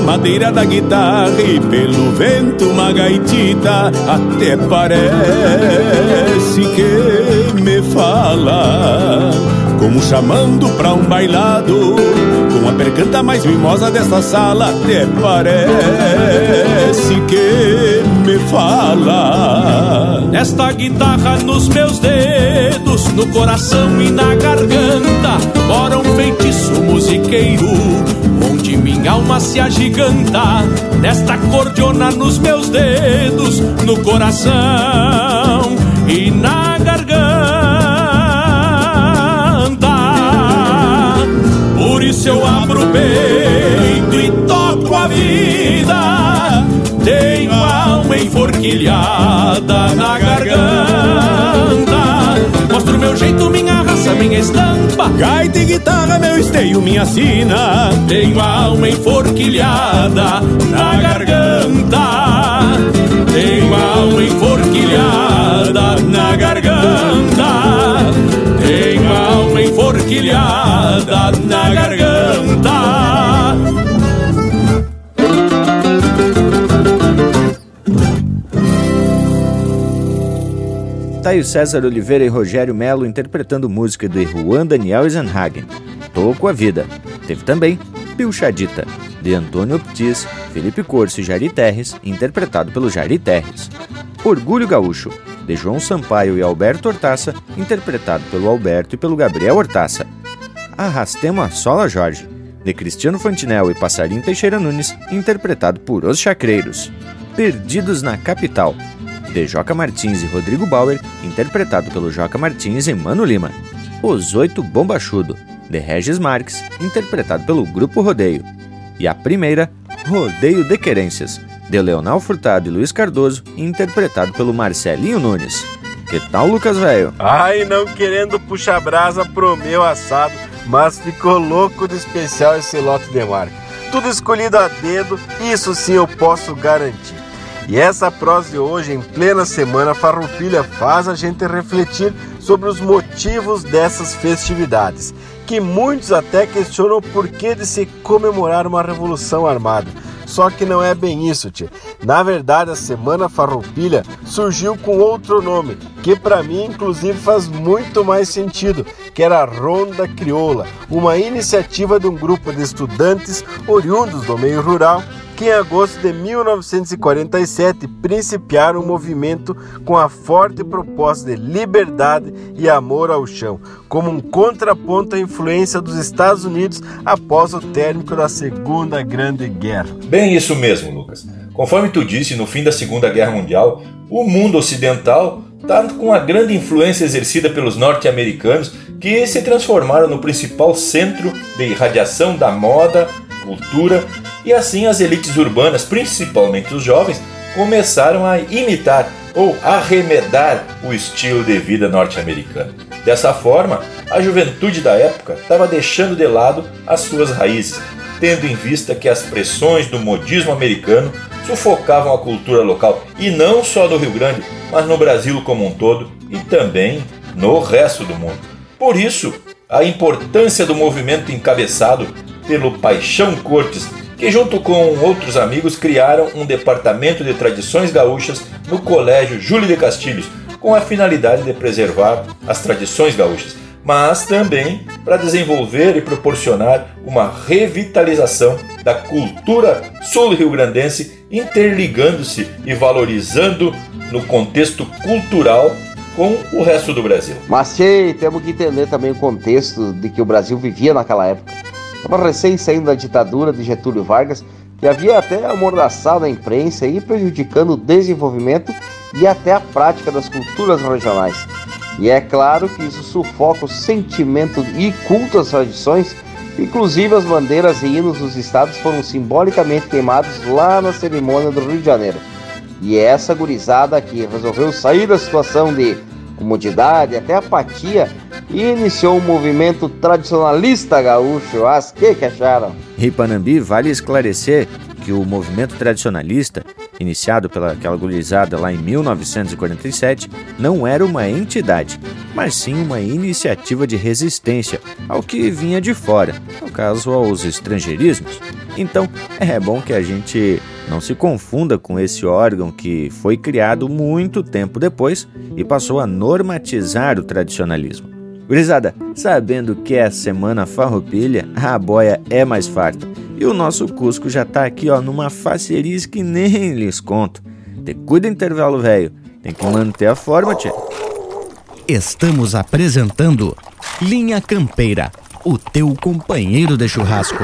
Madeira da guitarra E pelo vento uma gaitita. Até parece que me fala Como chamando pra um bailado Com a percanta mais mimosa desta sala. Até parece que me fala Nesta guitarra nos meus dedos, no coração e na garganta, mora um feitiço musiqueiro, onde minha alma se agiganta. Nesta cordiona nos meus dedos, no coração e na garganta. Por isso eu abro o peito e toco a vida. Tenho a alma enforquilhada na garganta. Mostro meu jeito, raça, minha estampa. Gaita e guitarra, meu esteio, minha sina. Tenho a alma enforquilhada na garganta. Tenho a alma enforquilhada na garganta. Tenho a alma enforquilhada na garganta. Taio César Oliveira e Rogério Melo interpretando música de Juan Daniel Eisenhagen, Toco a Vida. Teve também Pilchadita, de Antônio Optis, Felipe Corso e Jari Terres, interpretado pelo Jari Terres. Orgulho Gaúcho, de João Sampaio e Alberto Hortaça, interpretado pelo Alberto e pelo Gabriel Hortaça. Arrastemos a Sola Jorge, de Cristiano Fantinel e Passarinho Teixeira Nunes, interpretado por Os Chacreiros. Perdidos na Capital, de Joca Martins e Rodrigo Bauer, interpretado pelo Joca Martins e Mano Lima. Os Oito Bombachudo, de Regis Marques, interpretado pelo Grupo Rodeio. E a primeira, Rodeio de Querências, de Leonel Furtado e Luiz Cardoso, interpretado pelo Marcelinho Nunes. Que tal, Lucas Velho? Ai, não querendo puxar brasa pro meu assado, mas ficou louco de especial esse lote de marca. Tudo escolhido a dedo, isso sim eu posso garantir. E essa prosa de hoje, em plena semana farroupilha, faz a gente refletir sobre os motivos dessas festividades, que muitos até questionam o porquê de se comemorar uma revolução armada. Só que não é bem isso, tia. Na verdade, a Semana Farroupilha surgiu com outro nome, que para mim inclusive faz muito mais sentido, que era a Ronda Crioula, uma iniciativa de um grupo de estudantes oriundos do meio rural que em agosto de 1947 principiaram um movimento com a forte proposta de liberdade e amor ao chão, como um contraponto à influência dos Estados Unidos após o término da Segunda Grande Guerra. Bem isso mesmo, Lucas. Conforme tu disse, no fim da Segunda Guerra Mundial, o mundo ocidental está com a grande influência exercida pelos norte-americanos que se transformaram no principal centro de irradiação da moda, cultura e assim as elites urbanas, principalmente os jovens, começaram a imitar ou arremedar o estilo de vida norte-americano. Dessa forma, a juventude da época estava deixando de lado as suas raízes, tendo em vista que as pressões do modismo americano sufocavam a cultura local, e não só do Rio Grande, mas no Brasil como um todo e também no resto do mundo. Por isso, a importância do movimento encabeçado pelo Paixão Cortes que, junto com outros amigos, criaram um departamento de tradições gaúchas no Colégio Júlio de Castilhos, com a finalidade de preservar as tradições gaúchas, mas também para desenvolver e proporcionar uma revitalização da cultura sul-rio-grandense, interligando-se e valorizando no contexto cultural com o resto do Brasil. Mas, temos que entender também o contexto de que o Brasil vivia naquela época. Estava recém saindo da ditadura de Getúlio Vargas, que havia até amordaçado a imprensa e prejudicando o desenvolvimento e até a prática das culturas regionais. E é claro que isso sufoca o sentimento e culto às tradições, inclusive as bandeiras e hinos dos estados foram simbolicamente queimados lá na cerimônia do Rio de Janeiro. E é essa gurizada aqui resolveu sair da situação de comodidade, até apatia, e iniciou um movimento tradicionalista gaúcho. As que que acharam? Ripanambi vale esclarecer que o movimento tradicionalista, iniciado pela aquela gurizada lá em 1947, não era uma entidade, mas sim uma iniciativa de resistência ao que vinha de fora, no caso aos estrangeirismos. Então, é bom que a gente não se confunda com esse órgão que foi criado muito tempo depois e passou a normatizar o tradicionalismo. Gurizada, sabendo que é semana farroupilha, a boia é mais farta. E o nosso Cusco já tá aqui ó numa facerice que nem lhes conto. Te cuida intervalo velho Tem que manter a forma, tia. Estamos apresentando Linha Campeira, o teu companheiro de churrasco.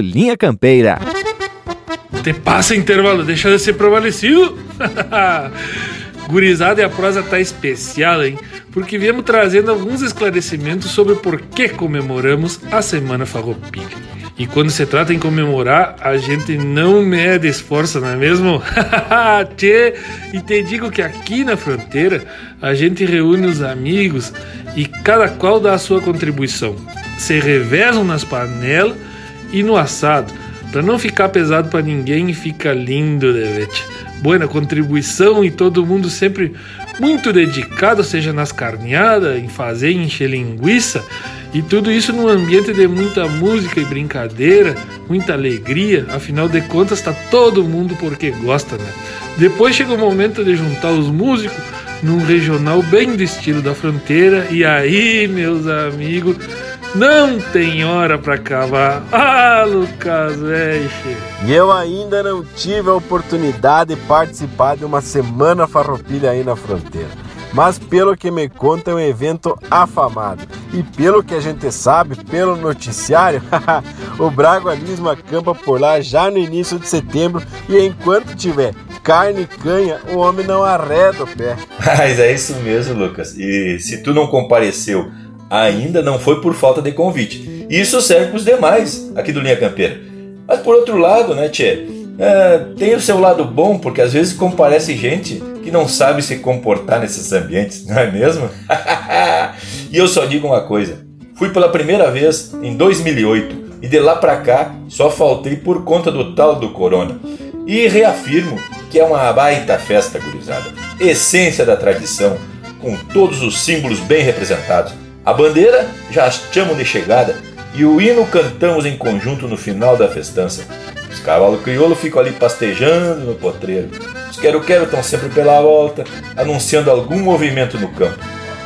Linha Campeira. Te passa intervalo, deixa de ser prevalecido. Gurizada e a prosa tá especial, hein? Porque viemos trazendo alguns esclarecimentos sobre por que comemoramos a Semana Farroupilha. E quando se trata em comemorar, a gente não mede esforço, não é mesmo? Tchê, e te digo que aqui na fronteira a gente reúne os amigos e cada qual dá a sua contribuição. Se revezam nas panelas e no assado, para não ficar pesado para ninguém fica lindo, Devete. Boa contribuição e todo mundo sempre muito dedicado, seja nas carneadas, em fazer, encher linguiça, e tudo isso num ambiente de muita música e brincadeira, muita alegria, afinal de contas tá todo mundo porque gosta, né? Depois chega o momento de juntar os músicos num regional bem do estilo da fronteira, e aí, meus amigos, não tem hora para acabar. Ah, Lucas Eiche. E eu ainda não tive a oportunidade de participar de uma semana farroupilha aí na fronteira. Mas pelo que me conta é um evento afamado. E pelo que a gente sabe, pelo noticiário, o Bragualismo acampa por lá já no início de setembro e enquanto tiver carne e canha, o homem não arreda o pé. Mas é isso mesmo, Lucas. E se tu não compareceu ainda não foi por falta de convite. Isso serve para os demais aqui do Linha Campeira. Mas por outro lado, né, Tchê? É, tem o seu lado bom, porque às vezes comparece gente que não sabe se comportar nesses ambientes, não é mesmo? e eu só digo uma coisa: fui pela primeira vez em 2008 e de lá para cá só faltei por conta do tal do corona. E reafirmo que é uma baita festa gurizada, essência da tradição, com todos os símbolos bem representados a bandeira já chamam de chegada e o hino cantamos em conjunto no final da festança. Os cavalos crioulos ficam ali pastejando no potreiro. Os quero-quero estão sempre pela volta, anunciando algum movimento no campo.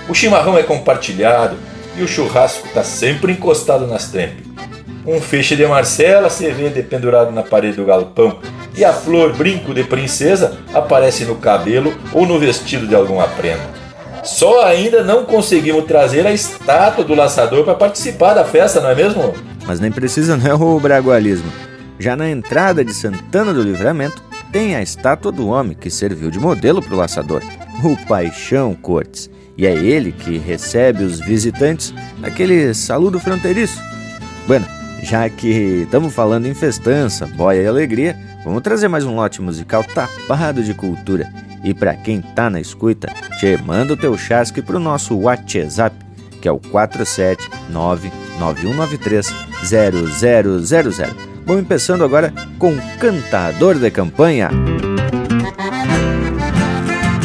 O chimarrão é compartilhado e o churrasco está sempre encostado nas trempes. Um feixe de Marcela se vê dependurado na parede do galpão e a flor brinco de princesa aparece no cabelo ou no vestido de alguma prenda. Só ainda não conseguimos trazer a estátua do laçador para participar da festa, não é mesmo? Mas nem precisa, não é o bragualismo. Já na entrada de Santana do Livramento tem a estátua do homem que serviu de modelo para o laçador, o Paixão Cortes. E é ele que recebe os visitantes naquele saludo fronteiriço. Bueno, já que estamos falando em festança, boia e alegria, vamos trazer mais um lote musical tapado de cultura e para quem tá na escuta, te manda o teu chasque pro nosso WhatsApp, que é o 47991930000. Vamos começando agora com Cantador de Campanha.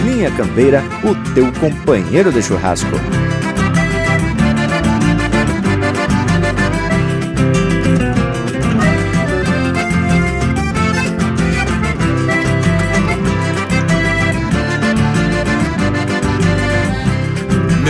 Linha Campeira, o teu companheiro de churrasco.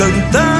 cantando.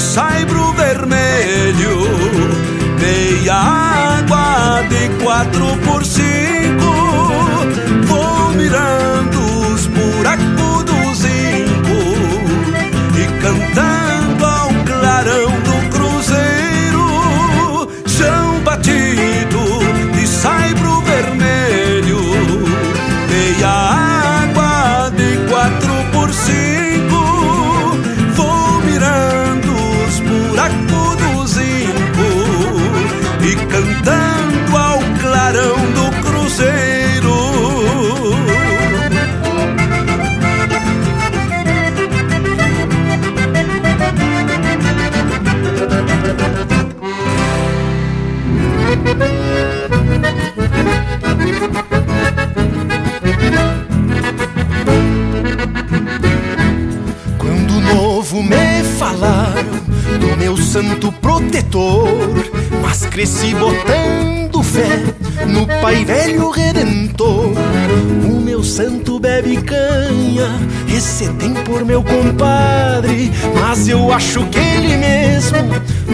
saibro vermelho Meia água de quatro por cinco Vou mirando falaram do meu santo protetor, mas cresci botando fé no Pai Velho Redentor. O meu santo bebe canha, esse tem por meu compadre, mas eu acho que ele mesmo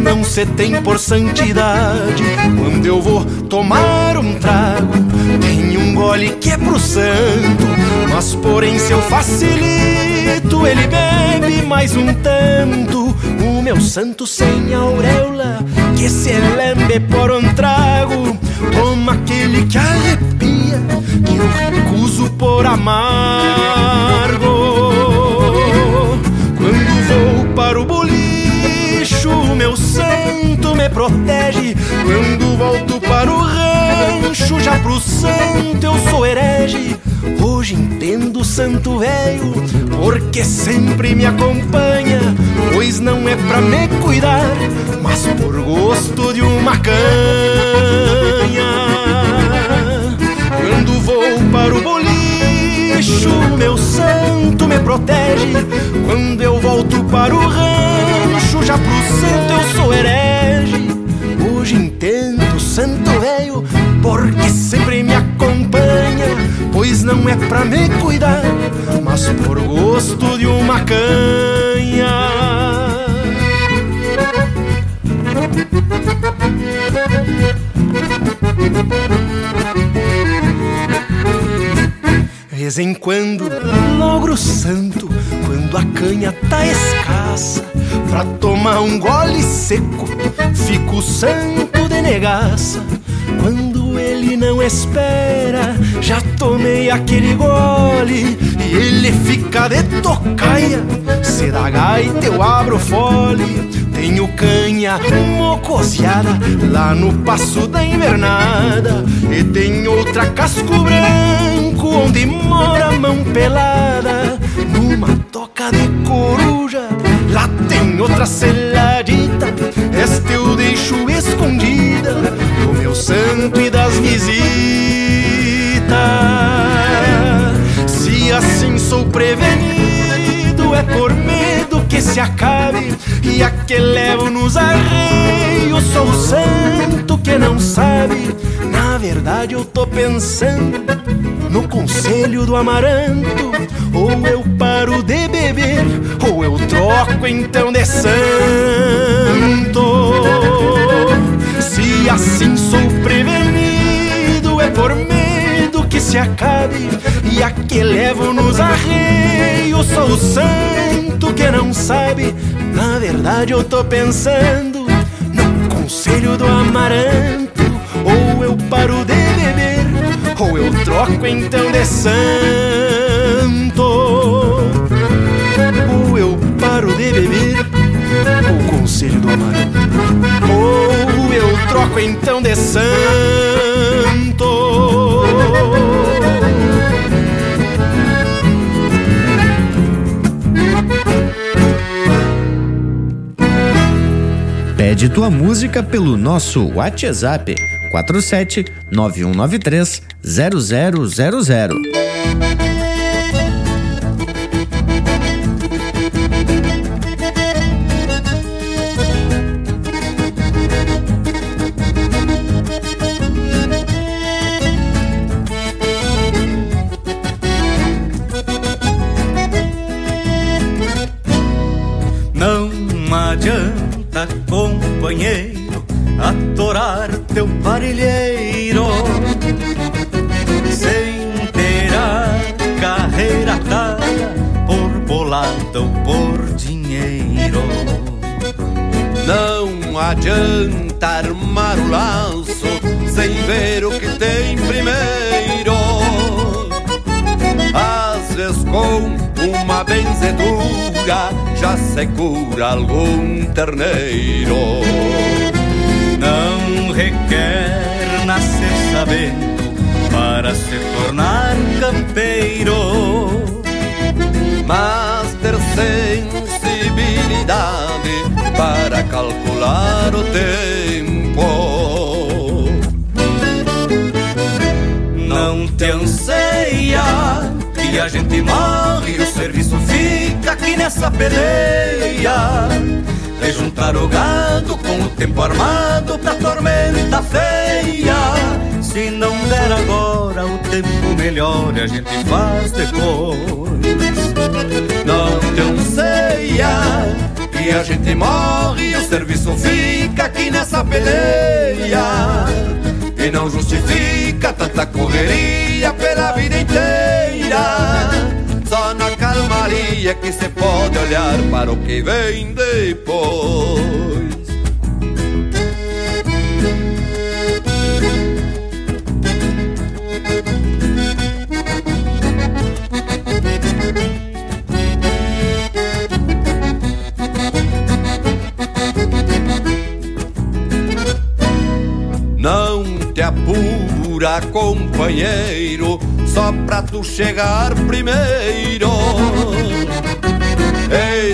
não se tem por santidade. Quando eu vou tomar um trago, gole que é pro santo, mas porém se eu facilito, ele bebe mais um tanto. O meu santo sem auréola, que se lembre por um trago, toma aquele que arrepia, que eu recuso por amargo. Quando vou para o bolicho, o meu santo me protege. Quando volto para o rancho, já pro santo eu sou herege. Hoje entendo o santo velho, porque sempre me acompanha. Pois não é pra me cuidar, mas por gosto de uma canha. Quando vou para o bolicho, meu santo me protege. Quando eu volto para o rancho, já pro santo eu sou herege. Hoje entendo santo velho, porque sempre me acompanha. Pois não é pra me cuidar, mas por gosto de uma canha. Vez em quando, logro santo, quando a canha tá escassa, pra tomar um gole seco, fico santo de negaça. Quando ele não espera, já tomei aquele gole e ele fica de tocaia. Se dá gaita, eu abro fole. Tenho canha mocoseada lá no passo da invernada. E tem outra casco branco onde mora a mão pelada. Numa toca de coruja, lá tem outra seladita. Esta eu deixo escondida do meu santo e das visitas. Se assim sou prevenido, é sabe e a que levo nos arreios. Sou o santo que não sabe. Na verdade, eu tô pensando no conselho do amaranto. Ou eu paro de beber, ou eu troco então de santo. Se assim sou prevenido, é por medo que se acabe. E a que levo nos arreios, sou o santo que não sabe. Na verdade, eu tô pensando no conselho do amaranto. Ou eu paro de beber, ou eu troco então de santo. De beber, ou conselho do amaranto. Ou eu troco então de santo. Pede tua música pelo nosso WhatsApp 47 9193 0000. Adianta armar o laço sem ver o que tem primeiro. Às vezes com uma benzedura já se cura algum terneiro. Não requer nascer sabendo para se tornar campeiro. Mas ter sensibilidade calcular o tempo. Não te anseia que a gente morre e o serviço fica aqui nessa peleia. De juntar o gado com o tempo armado pra tormenta feia. Se não der agora o tempo melhor, a gente faz depois. Não te anseia que a gente morre e o serviço fica aqui nessa peleia. E não justifica tanta correria pela vida inteira. Só na calmaria que se pode olhar para o que vem depois. Companheiro, só pra tu chegar primeiro.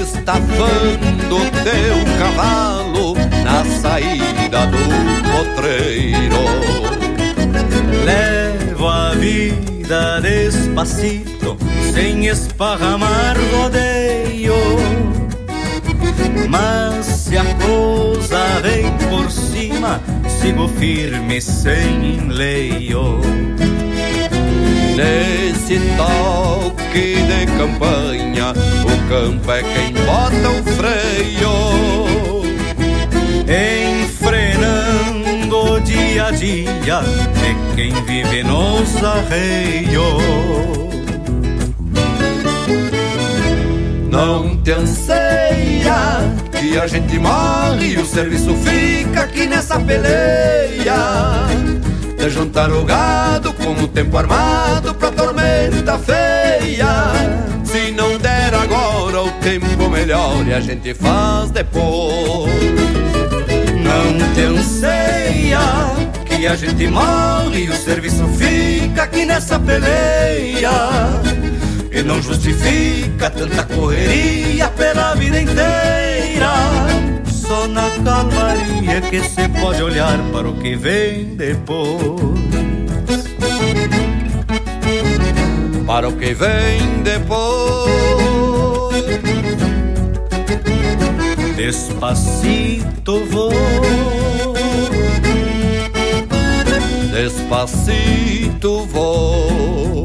Estafando teu cavalo na saída do potreiro. Levo a vida despacito, sem esparramar rodeio. Mas se a coisa vem por cima, sigo firme sem enleio. Nesse toque de campanha, o campo é quem bota o freio. Enfrenando dia a dia, é quem vive nos arreios. Não te anseia que a gente morre e o serviço fica aqui nessa peleia. De juntar o gado com o tempo armado pra tormenta feia. Se não der agora o tempo melhor e a gente faz depois. Não te que a gente morre e o serviço fica aqui nessa peleia. E não justifica tanta correria pela vida inteira. Só na calmaria que se pode olhar para o que vem depois. Para o que vem depois. Despacito vou, despacito vou.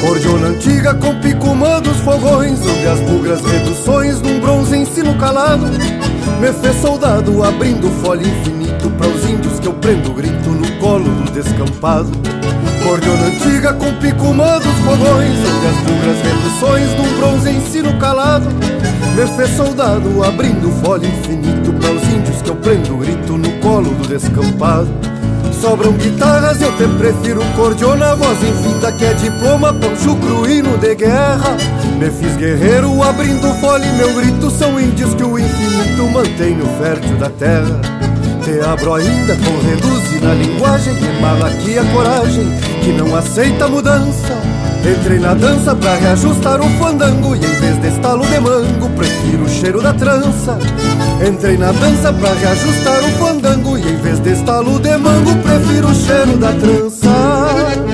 Cordiona antiga com picumã dos fogões Onde as bugras reduções num ensino calado. Me fez soldado abrindo folha infinito Para os índios que eu prendo grito no colo do descampado. Cordiona antiga com picumã dos fogões Onde as bugras reduções num bronze ensino calado. Me fez soldado abrindo folha infinito Para os índios que eu prendo grito no colo do descampado Sobram guitarras, eu te prefiro cordiona Voz infinta que é diploma, pancho cruíno de guerra. Me fiz guerreiro abrindo fole Meu grito são índios que o infinito mantém no fértil da terra. Te abro ainda com reduzir na linguagem Que mala aqui a coragem, que não aceita mudança. Entrei na dança pra reajustar o fandango E em vez de estalo de mango, prefiro o cheiro da trança. Entrei na dança pra reajustar o fandango E em vez de estalo de mango, prefiro o cheiro da trança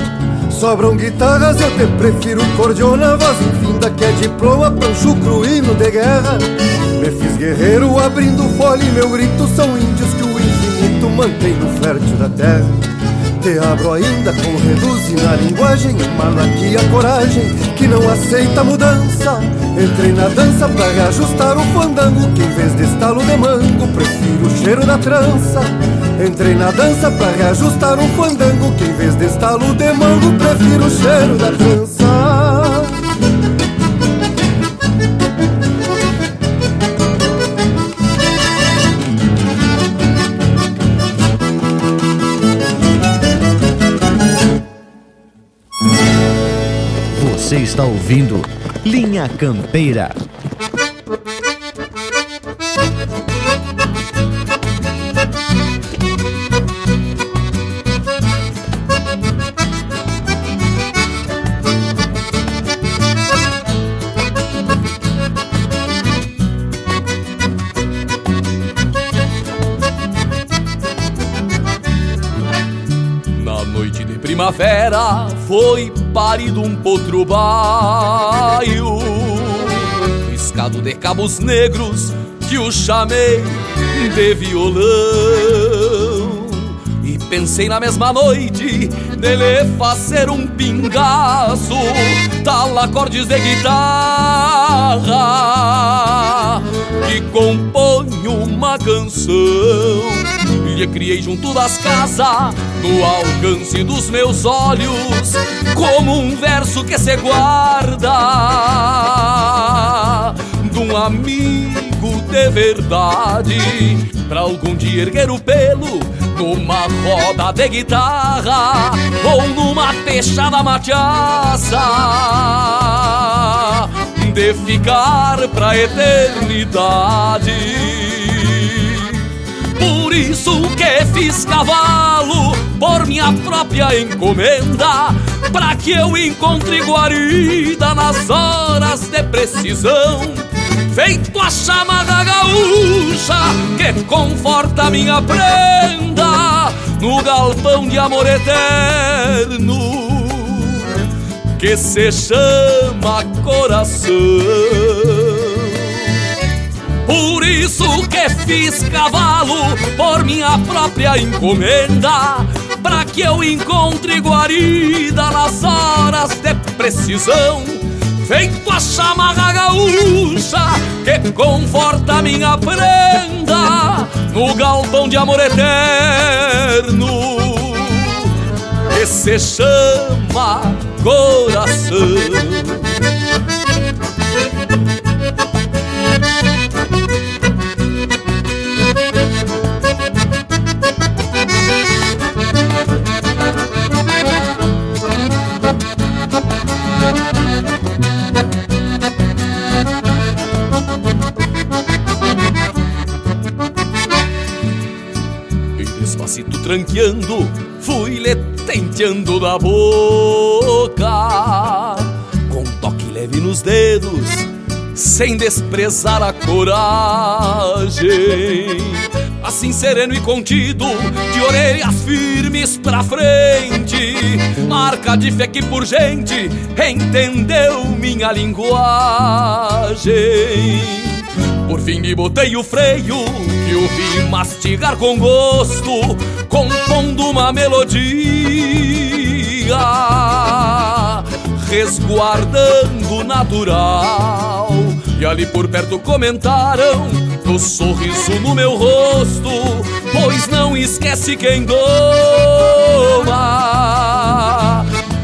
Sobram guitarras, eu te prefiro cordiona Voz. Infinda que é diploma, pancho cruíno de guerra. Me fiz guerreiro abrindo fole Meu grito são índios que o infinito mantém no fértil da terra. Te abro ainda com reduzir na linguagem Emala aqui a coragem que não aceita mudança. Entrei na dança pra reajustar o fandango Que em vez de estalo de mango Prefiro o cheiro da trança Entrei na dança pra reajustar o fandango Que em vez de estalo de mango Prefiro o cheiro da trança Você está ouvindo Linha Campeira. Primavera foi parido um potro baio. Riscado de cabos negros que o chamei de violão. E pensei na mesma noite nele fazer um pingaço. Tal acordes de guitarra Que compõe uma canção lhe criei junto das casas, no alcance dos meus olhos, como um verso que se guarda de um amigo de verdade, pra algum dia erguer o pelo numa roda de guitarra ou numa peixada machaça, de ficar pra eternidade. Por isso que fiz cavalo por minha própria encomenda, pra que eu encontre guarida nas horas de precisão. Feito a chamada gaúcha que conforta minha prenda no galpão de amor eterno que se chama coração. Por isso que fiz cavalo por minha própria encomenda, para que eu encontre guarida nas horas de precisão. Feito a chamarra gaúcha que conforta minha prenda no galpão de amor eterno que se chama coração. Tranqueando, fui lhe tenteando da boca, com toque leve nos dedos, sem desprezar a coragem. Assim sereno e contido, de orelhas firmes pra frente, marca de fé que por gente entendeu minha linguagem. Por fim me botei o freio que o vi mastigar com gosto, compondo uma melodia, resguardando o natural. E ali por perto comentaram do sorriso no meu rosto, pois não esquece quem doma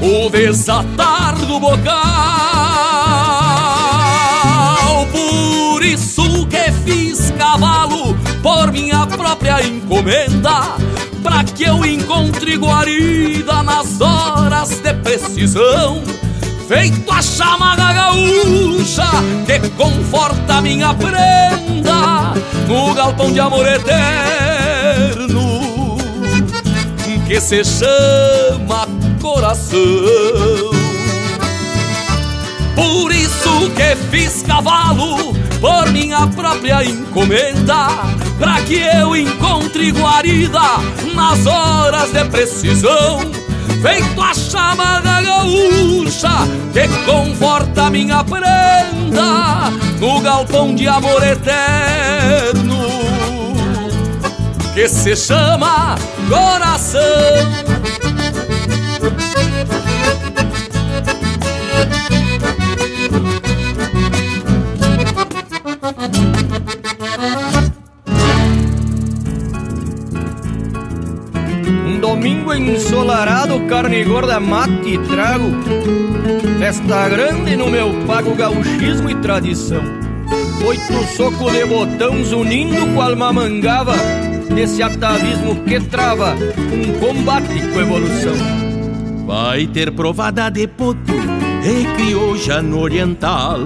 o desatar do bocal. cavalo por minha própria encomenda, para que eu encontre guarida nas horas de precisão. Feito a chamada gaúcha que conforta minha prenda no galpão de amor eterno que se chama coração. Por isso que fiz cavalo por minha própria encomenda, para que eu encontre guarida nas horas de precisão. Feito a chamada gaúcha que conforta minha prenda no galpão de amor eterno que se chama coração. Domingo ensolarado, carne gorda, mate e trago. Festa grande no meu pago, gauchismo e tradição. Oito socos de botões unindo com alma mangava. Nesse atavismo que trava um combate com evolução. Vai ter provada de potro e crioja no oriental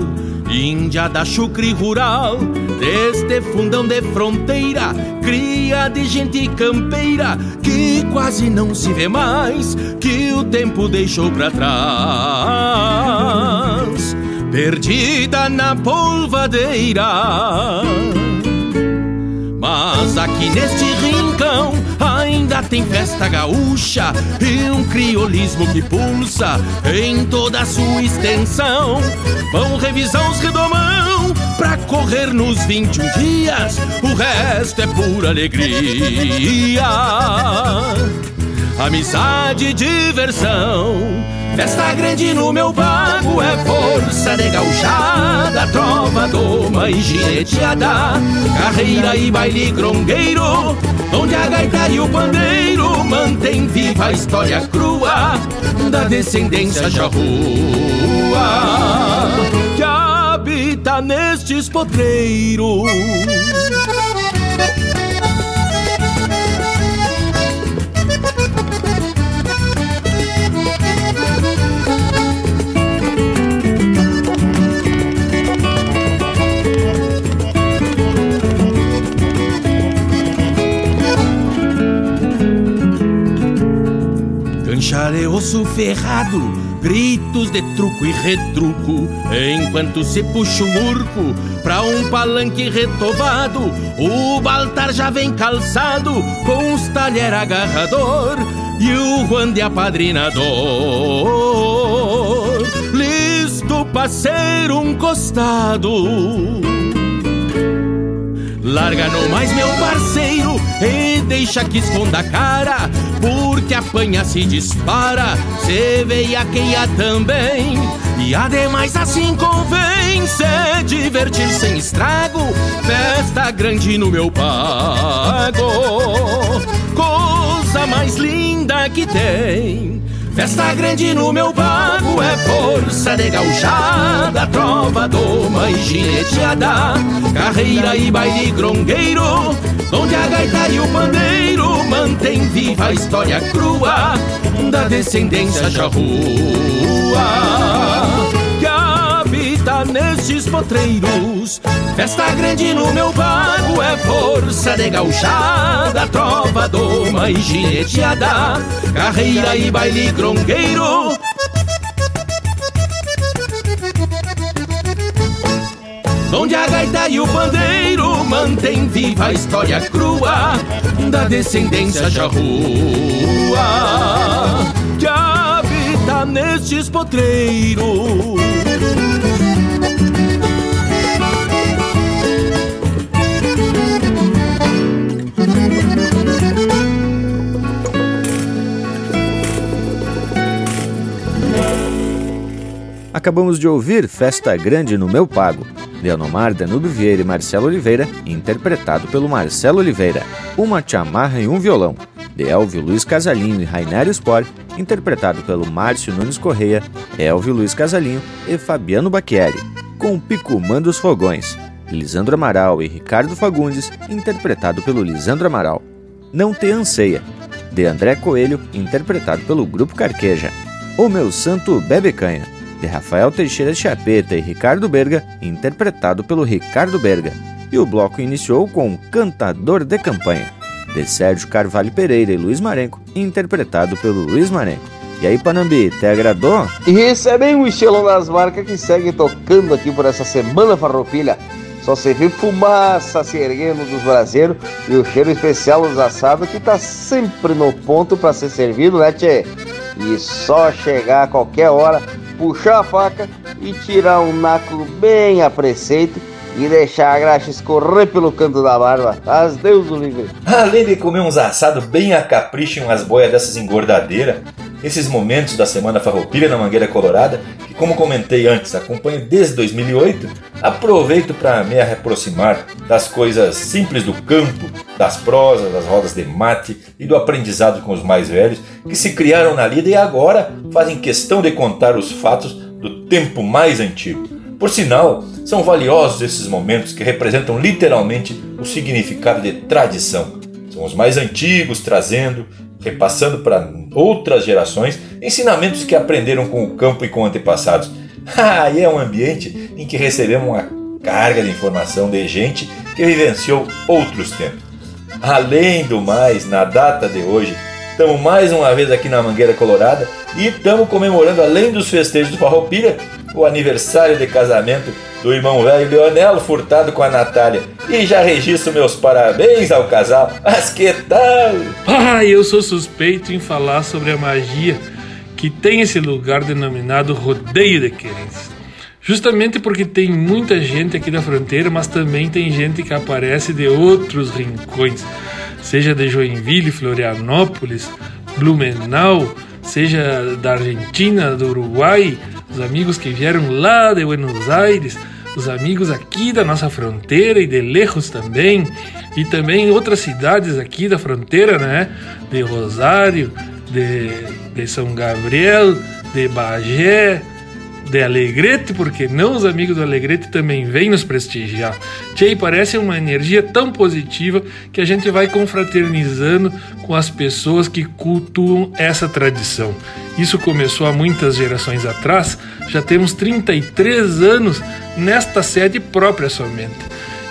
Índia da chucre rural, deste fundão de fronteira, cria de gente campeira que quase não se vê mais, que o tempo deixou para trás, perdida na polvadeira. Mas aqui neste rincão tem festa gaúcha e um criolismo que pulsa em toda a sua extensão. Vão revisar os redomão pra correr nos 21 dias, o resto é pura alegria. Amizade e diversão. Festa grande no meu bago é força de gauchada, trova, doma e gineteada, carreira e baile grongueiro, onde a gaita e o pandeiro mantém viva a história crua da descendência jarrua que habita nestes potreiros. Osso ferrado, gritos de truco e retruco, enquanto se puxa um urco pra um palanque retovado, o Baltar já vem calçado com os talher agarrador e o Juan de apadrinador. fazer um costado. Larga no mais, meu parceiro, e deixa que esconda a cara, porque apanha se dispara, cê veiaqueia também. E ademais assim convém se divertir sem estrago, festa grande no meu pago, coisa mais linda que tem. Festa grande no meu é força de gauchada, trova, doma e gineteada, carreira e baile grongueiro, onde a gaita e o pandeiro mantém viva a história crua da descendência charrua que habita nestes potreiros. Festa grande no meu pago é força de gauchada, trova, doma e gineteada, carreira e baile grongueiro. Onde a gaita e o pandeiro mantém viva a história crua da descendência charrua que habita nestes potreiros. Acabamos de ouvir Festa Grande no Meu Pago, de Anomar Danube Vieira e Marcelo Oliveira, interpretado pelo Marcelo Oliveira. Uma chamarra e um violão, de Elvio Luiz Casalinho e Rainério Spor, interpretado pelo Márcio Nunes Correia, Elvio Luiz Casalinho e Fabiano Bacchieri, com Picumã dos Fogões, Lisandro Amaral e Ricardo Fagundes, interpretado pelo Lisandro Amaral. Não Te Anseia, de André Coelho, interpretado pelo Grupo Carqueja. O Meu Santo Bebe Canha, de Rafael Teixeira Chapeta e Ricardo Berga, interpretado pelo Ricardo Berga. E o bloco iniciou com Cantador de Campanha, de Sérgio Carvalho Pereira e Luiz Marenco, interpretado pelo Luiz Marenco. E aí, Panambi, te agradou? E esse é bem o estilão das marcas que segue tocando aqui por essa semana farroupilha. Só se vê fumaça se erguendo dos braseiros e o cheiro especial dos assados que tá sempre no ponto para ser servido, né, tchê? E só chegar a qualquer hora, puxar a faca e tirar um naco bem a preceito e deixar a graxa escorrer pelo canto da barba. As Deus o livre. Além de comer uns assados bem a capricho em umas boias dessas engordadeiras, esses momentos da Semana Farroupilha na Mangueira Colorada, que como comentei antes, acompanho desde 2008, aproveito para me aproximar das coisas simples do campo, das prosas, das rodas de mate e do aprendizado com os mais velhos, que se criaram na lida e agora fazem questão de contar os fatos do tempo mais antigo. Por sinal, são valiosos esses momentos que representam literalmente o significado de tradição. São os mais antigos trazendo, repassando para outras gerações ensinamentos que aprenderam com o campo e com antepassados. E é um ambiente em que recebemos uma carga de informação de gente que vivenciou outros tempos. Além do mais, na data de hoje, estamos mais uma vez aqui na Mangueira Colorada e estamos comemorando, além dos festejos do Farroupilha, o aniversário de casamento do irmão velho Leonel Furtado com a Natália. E já registro meus parabéns ao casal. Mas que tal? Ah, eu sou suspeito em falar sobre a magia que tem esse lugar denominado Rodeio de Querência. Justamente porque tem muita gente aqui da fronteira, mas também tem gente que aparece de outros rincões, seja de Joinville, Florianópolis, Blumenau, seja da Argentina, do Uruguai, os amigos que vieram lá de Buenos Aires, os amigos aqui da nossa fronteira e de lejos também, e também outras cidades aqui da fronteira, né? De Rosário, de, de São Gabriel, de Bagé, de Alegrete, porque não os amigos do Alegrete também vêm nos prestigiar. Tchê, parece uma energia tão positiva que a gente vai confraternizando com as pessoas que cultuam essa tradição. Isso começou há muitas gerações atrás, já temos 33 anos nesta sede própria somente.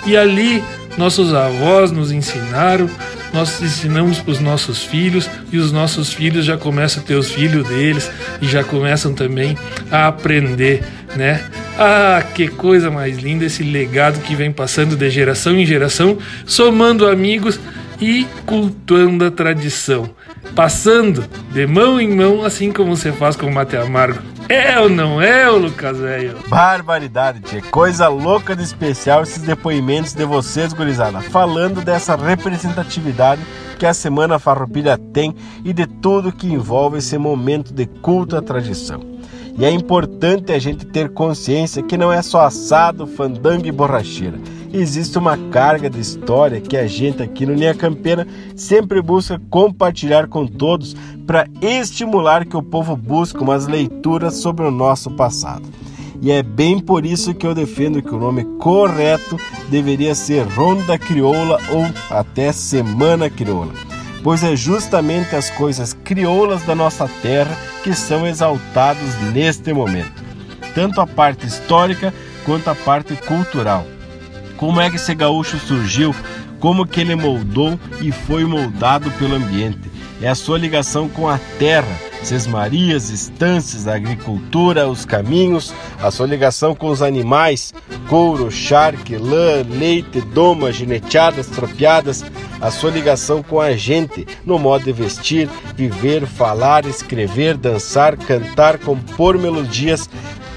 E ali nossos avós nos ensinaram, nós ensinamos para os nossos filhos e os nossos filhos já começam a ter os filhos deles e já começam também a aprender, né? Ah, que coisa mais linda esse legado que vem passando de geração em geração, somando amigos e cultuando a tradição. Passando de mão em mão, assim como você faz com o mate amargo. É ou não é, o Lucas velho? Barbaridade, tia. Coisa louca de especial esses depoimentos de vocês, gurizada. Falando dessa representatividade que a Semana Farroupilha tem e de tudo que envolve esse momento de culto à tradição. E é importante a gente ter consciência que não é só assado, fandango e borracheira. Existe uma carga de história que a gente aqui no Linha Campeira sempre busca compartilhar com todos para estimular que o povo busque umas leituras sobre o nosso passado. E é bem por isso que eu defendo que o nome correto deveria ser Ronda Crioula ou até Semana Crioula pois é justamente as coisas crioulas da nossa terra que são exaltadas neste momento, tanto a parte histórica quanto a parte cultural. Como é que esse gaúcho surgiu, como que ele moldou e foi moldado pelo ambiente. É a sua ligação com a terra, sesmarias, estâncias, a agricultura, os caminhos, a sua ligação com os animais, couro, charque, lã, leite, doma, gineteadas, tropiadas, a sua ligação com a gente, no modo de vestir, viver, falar, escrever, dançar, cantar, compor melodias.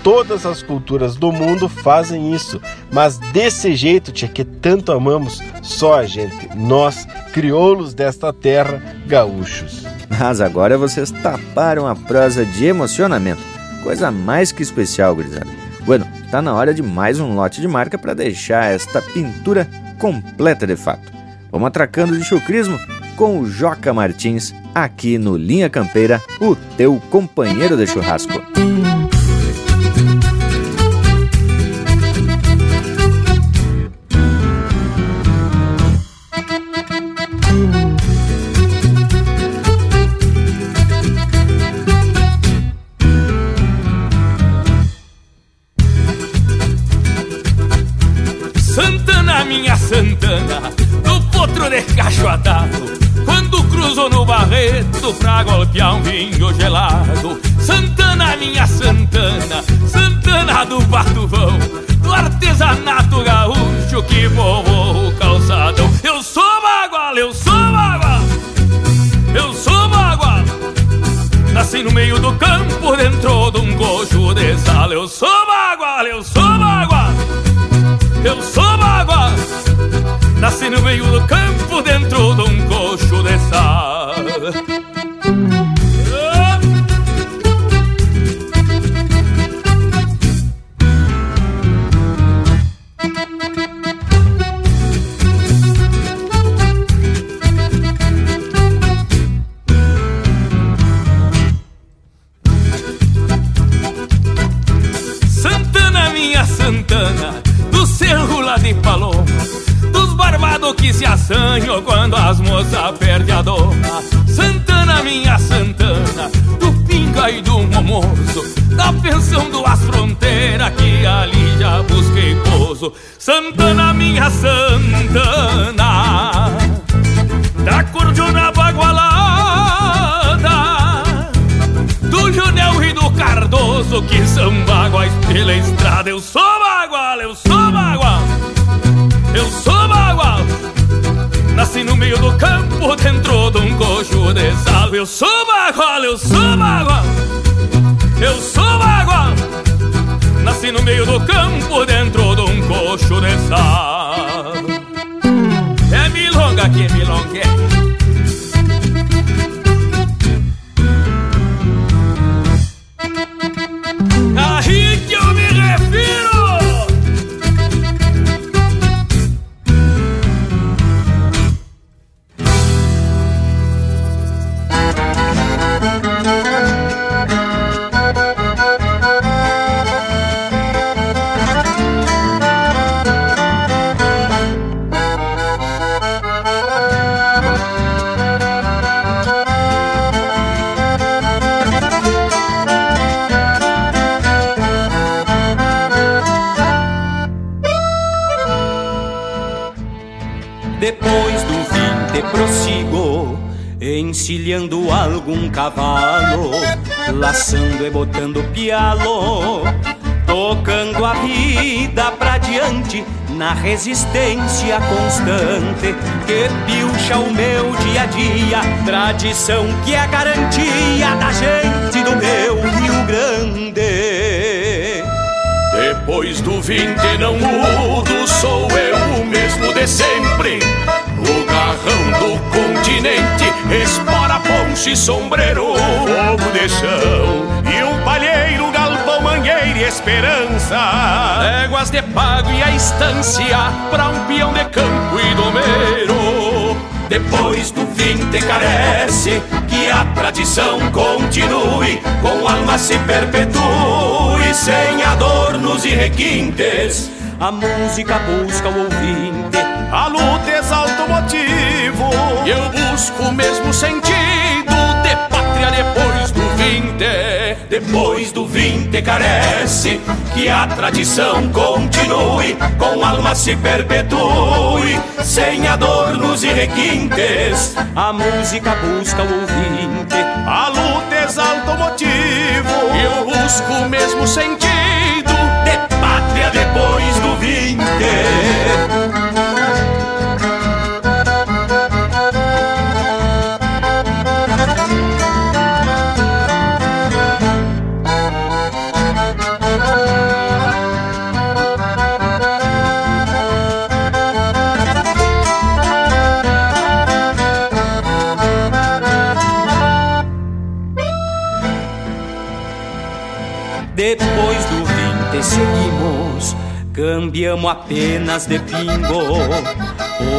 Todas as culturas do mundo fazem isso, mas desse jeito, tia, que tanto amamos, só a gente, nós, crioulos desta terra, gaúchos. Mas agora vocês taparam a prosa de emocionamento. Coisa mais que especial, gurizada. Bueno, tá na hora de mais um lote de marca para deixar esta pintura completa de fato. Vamos atracando de chucrismo com o Joca Martins aqui no Linha Campeira, o teu companheiro de churrasco. Golpear um vinho gelado. Santana, minha Santana, Santana do Batuvão, do artesanato gaúcho que povoa o calçadão. Eu sou bagual, eu sou bagual, eu sou bagual. Nasci no meio do campo, dentro de um coxo de sal. Eu sou bagual, eu sou bagual, eu sou bagual. Nasci no meio do campo, dentro tradição que é garantia da gente do meu Rio Grande. Depois do vinte não mudo, sou eu o mesmo de sempre. O garrão do continente, espora, ponche, sombreiro, fogo de chão e um palheiro, galpão, mangueira e esperança. Léguas de pago e a estância pra um peão de campo e domeiro. Depois do fim te carece que a tradição continue, com alma se perpetue, sem adornos e requintes. A música busca o ouvinte, a luta exalta o motivo, eu busco o mesmo sentido pátria depois do vinte. Depois do vinte carece que a tradição continue, com alma se perpetue, sem adornos e requintes. A música busca o ouvinte, a luta exalta o motivo, eu busco o mesmo sentido de pátria depois cambiamos apenas de pingo.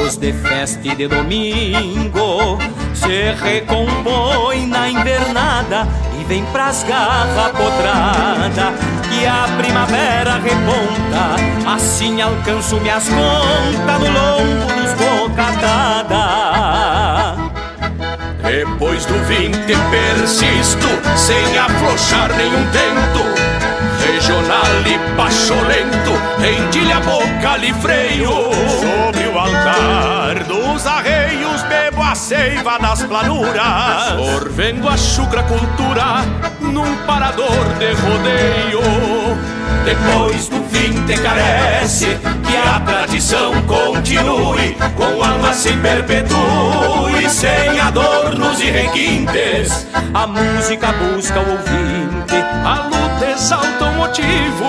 Os de festa e de domingo se recompõe na invernada e vem pras garras potrada. Que a primavera reponta, assim alcanço minhas contas no lombo dos bocatada. Depois do vinte persisto, sem afrouxar nenhum tento. Regional e pacholento, rendilha, boca, freio. Sobre o altar dos arreios, bebo a seiva das planuras. Sorvendo a chucra cultura, num parador de rodeio. Depois do fim te carece que a tradição continue, com alma se perpetue, sem adornos e requintes. A música busca o ouvinte, a exalta o motivo,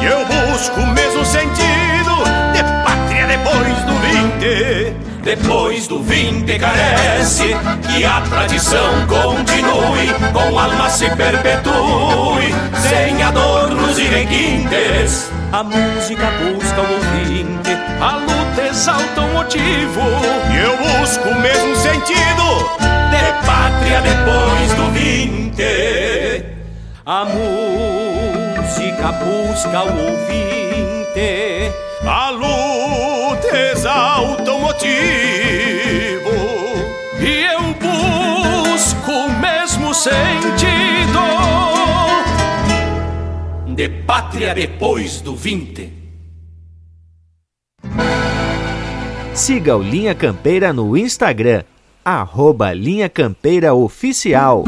e eu busco o mesmo sentido de pátria depois do vinte. Depois do vinte carece que a tradição continue, com alma se perpetue, sem adornos e requintes. A música busca o ouvinte, a luta exalta o motivo, e eu busco o mesmo sentido de pátria depois do vinte. A música busca o ouvinte, a luta exalta o motivo, e eu busco o mesmo sentido de pátria depois do vinte. Siga o Linha Campeira no Instagram, arroba Linha Campeira Oficial.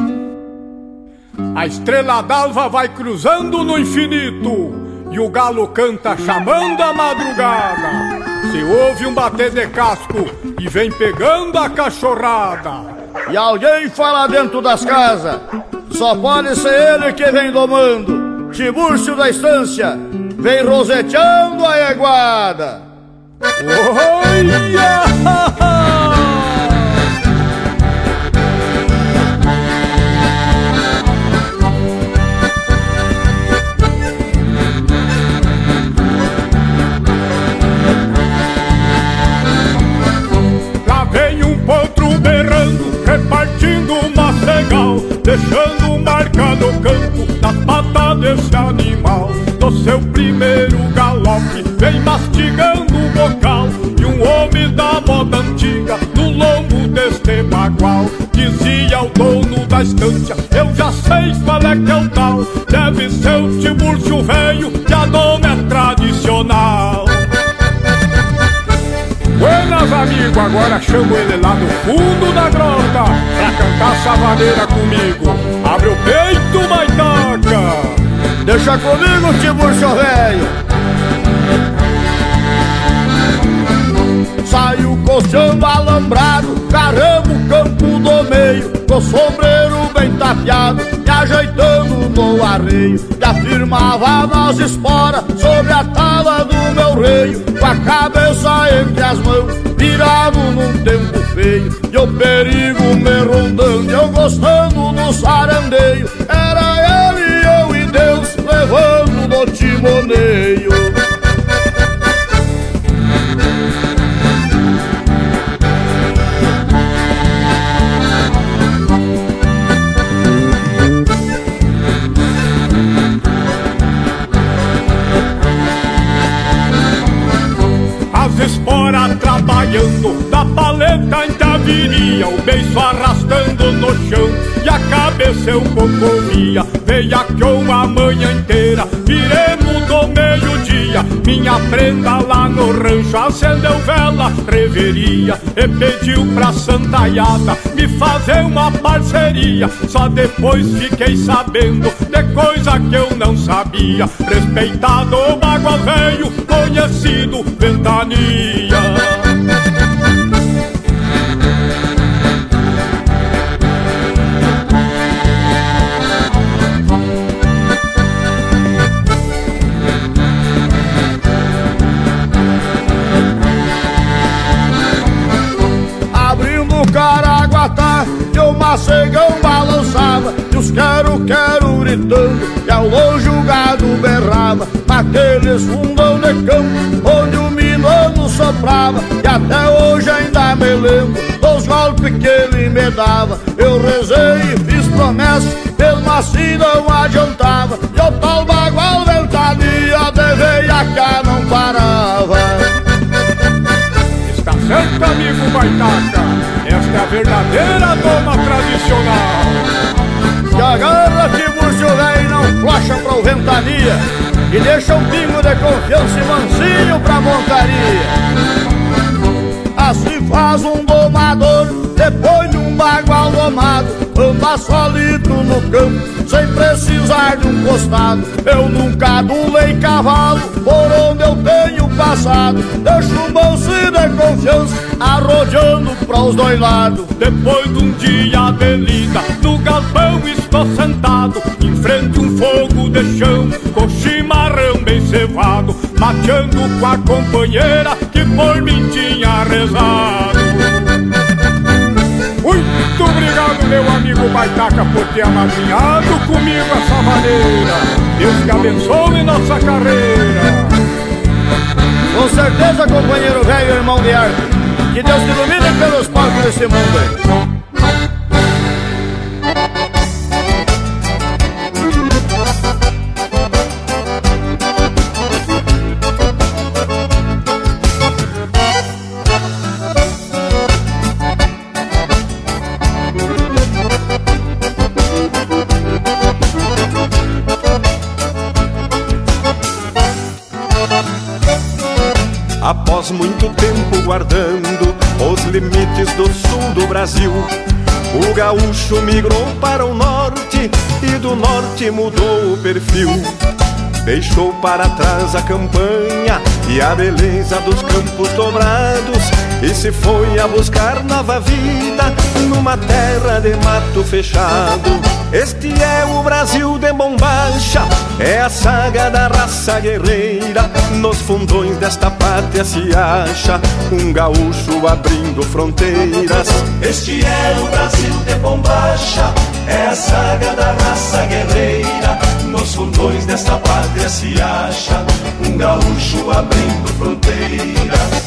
A estrela d'alva vai cruzando no infinito e o galo canta chamando a madrugada. Se ouve um bater de casco e vem pegando a cachorrada. E alguém fala dentro das casas, só pode ser ele que vem domando. Tibúrcio da estância, vem roseteando a eguada. Olha! deixando marca no campo das patas desse animal. No seu primeiro galope, vem mastigando o bocal, e um homem da moda antiga, no lombo deste bagual, dizia o dono da estância: Eu já sei qual é que é o tal, deve ser o Tiburcio velho, que a nome é tradicional amigo, agora chamo ele lá do fundo da grota Pra cantar savadeira comigo. Abre o peito, maitaca. Deixa comigo, Tiburcio Velho. Coxão coçando alambrado, o campo do meio Com sombreiro bem tapeado ajeitando no arreio. E afirmava nas esporas sobre a tala do meu reio, com a cabeça entre as mãos, virado num tempo feio. E o perigo me rondando, eu gostando do sarandeio. Era ele, eu e Deus, levando no timoneio. Taviria O beiço arrastando no chão E a cabeça eu cocomia Veiaqueou a manhã inteira Viremos do meio-dia Minha prenda lá no rancho Acendeu vela, reveria E pediu pra santaiada Me fazer uma parceria. Só depois fiquei sabendo De coisa que eu não sabia. Respeitado o bagual velho Conhecido ventania gritando E ao longe o gado berrava Naqueles fundão de campo Onde o minuano soprava E até hoje ainda me lembro Dos golpes que ele me dava Eu rezei e fiz promessa Mesmo assim não adiantava E o tal bagual ventania veia cá não parava Está certo, amigo Baitaca esta é a verdadeira doma tradicional. Que agarra que velho não flocha pra o ventania E deixa um pingo de confiança e mansinho pra montaria. Assim faz um domador depois de um bagual domado Anda solito no campo sem precisar de um costado. Eu nunca adulei cavalo por onde eu tenho passado. Deixo um bolso de confiança arrodeando para os dois lados. Depois de um dia de lida no galpão estou sentado Em frente um fogo de chão com chimarrão bem cevado Mateando com a companheira que por mim tinha rezado muito obrigado, meu amigo Baitaca, por ter amadrinhado comigo essa maneira. Deus que abençoe nossa carreira. Com certeza, companheiro velho, irmão de arte. Que Deus te ilumine pelos palcos desse mundo. Guardando os limites do sul do Brasil, o gaúcho migrou para o norte e do norte mudou o perfil. Deixou para trás a campanha e a beleza dos campos dobrados e se foi a buscar nova vida numa terra de mato fechado. Este é o Brasil de bombacha, é a saga da raça guerreira. Nos fundões desta pátria se acha um gaúcho abrindo fronteiras. Este é o Brasil de bombacha, é a saga da raça guerreira. Nos fundões desta pátria se acha um gaúcho abrindo fronteiras.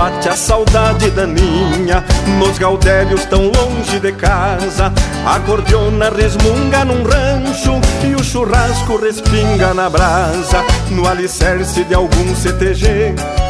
Bate a saudade daninha. Nos gaudérios tão longe de casa A cordiona resmunga num rancho E o churrasco respinga na brasa. No alicerce de algum CTG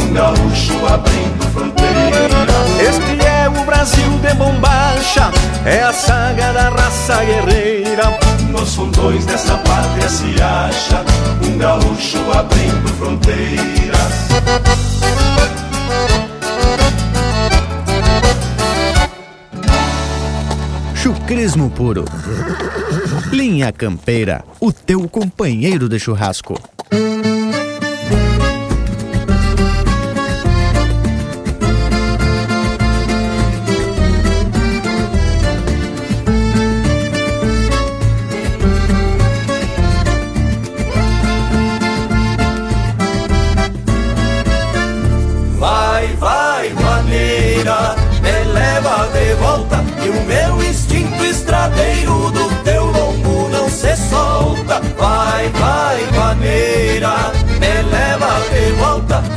um gaúcho abrindo fronteiras. Este é o Brasil de bombacha, é a saga da raça guerreira. Nos fundões desta pátria se acha um gaúcho abrindo fronteiras. Chucrismo puro. Linha Campeira, o teu companheiro de churrasco.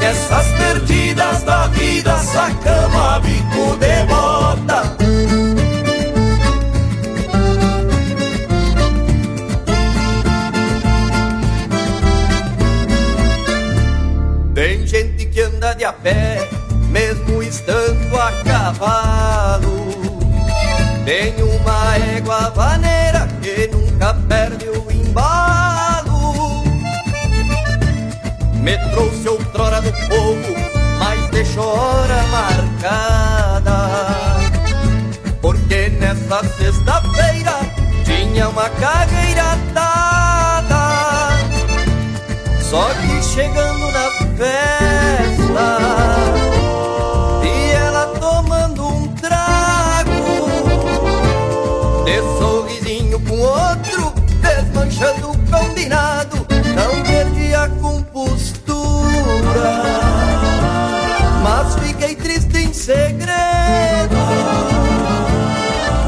Essas perdidas da vida, sacama, bico de bota Tem gente que anda de a pé, mesmo estando a cavalo. Tem uma égua vaneira que nunca perde o trouxe outrora do povo, mas deixou hora marcada. Porque nessa sexta-feira tinha uma cagueira dada. Só que chegando na festa outro Desmanchando o combinado Não perdi a Mas fiquei triste em segredo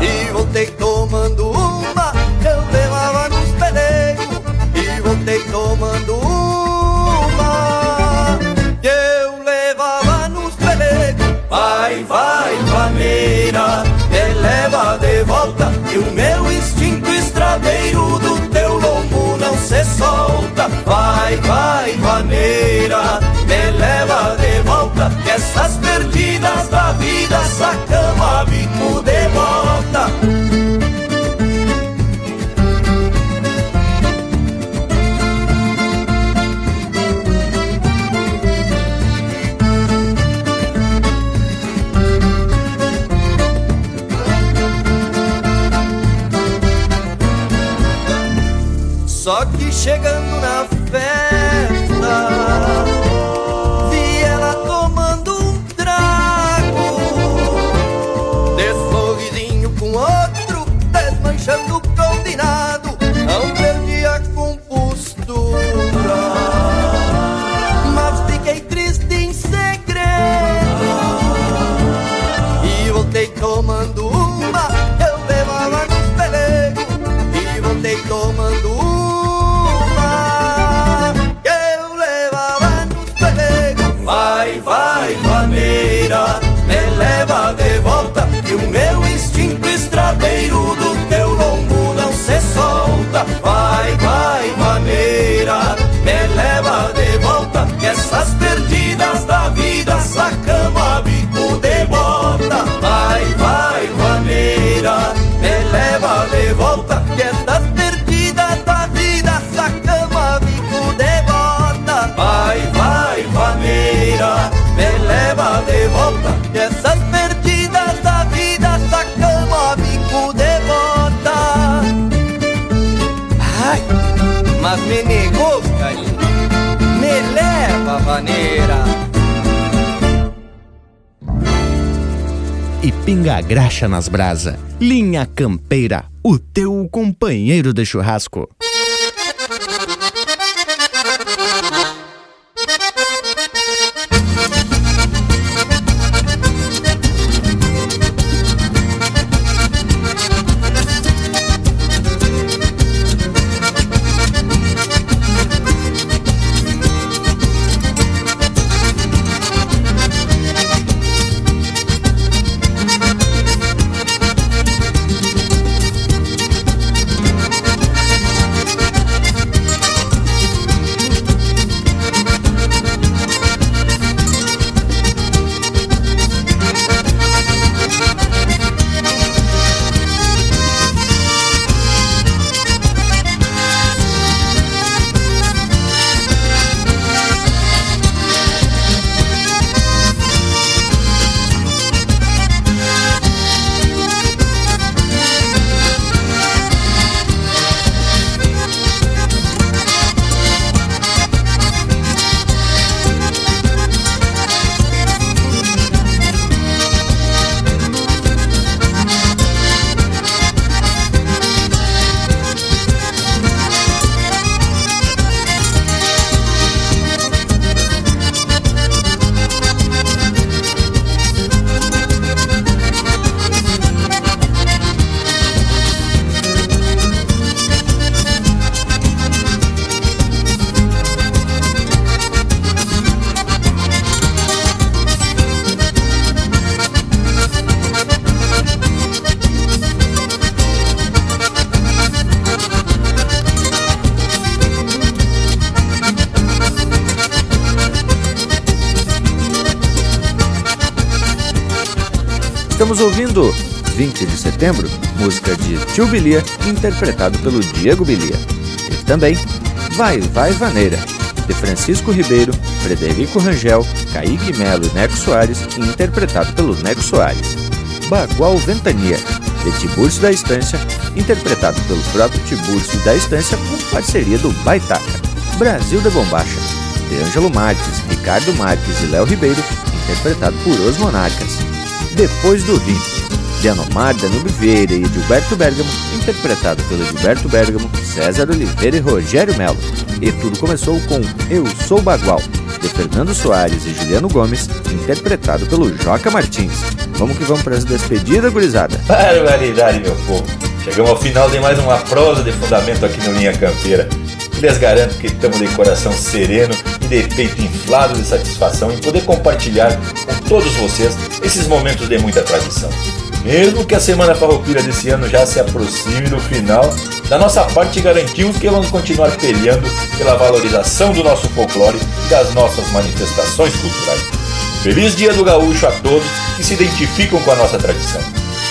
E voltei tomando uma que Eu levava nos pelegos E voltei tomando uma que eu levava nos pelegos. Vai, vai, vaneira, me leva de volta. E o meu solta. Vai, vai, vaneira, me leva de volta. Que essas perdidas da vida, sacama, bico de bota. Só que chegando na festa, Vai, vai, maneira, me negou. Me leva, maneira. E pinga a graxa nas brasa. Linha Campeira, o teu companheiro de churrasco. 20 de setembro, música de Tio Bilia, interpretado pelo Diego Bilia. E também Vai Vai Vaneira, de Francisco Ribeiro, Frederico Rangel, Kaique Melo e Neco Soares, interpretado pelo Neco Soares. Bagual Ventania, de Tibúrcio da Estância, interpretado pelo próprio Tibúrcio da Estância com parceria do Baitaca. Brasil de Bombacha, de Ângelo Marques, Ricardo Marques e Léo Ribeiro, interpretado por Os Monarcas. Depois do Rio, de Anomar Danube Vieira e Gilberto Bergamo, interpretado pelo Gilberto Bergamo, César Oliveira e Rogério Melo. E tudo começou com Eu Sou Bagual, de Fernando Soares e Juliano Gomes, interpretado pelo Joca Martins. Vamos que vamos para as despedidas, gurizada. Barbaridade, meu povo. Chegamos ao final de mais uma prosa de fundamento aqui no Linha Campeira. Lhes garanto que estamos de coração sereno e de peito inflado de satisfação em poder compartilhar com todos vocês esses momentos de muita tradição. Mesmo que a Semana Farroupilha desse ano já se aproxime do final, da nossa parte garantimos que vamos continuar peleando pela valorização do nosso folclore e das nossas manifestações culturais. Feliz Dia do Gaúcho a todos que se identificam com a nossa tradição.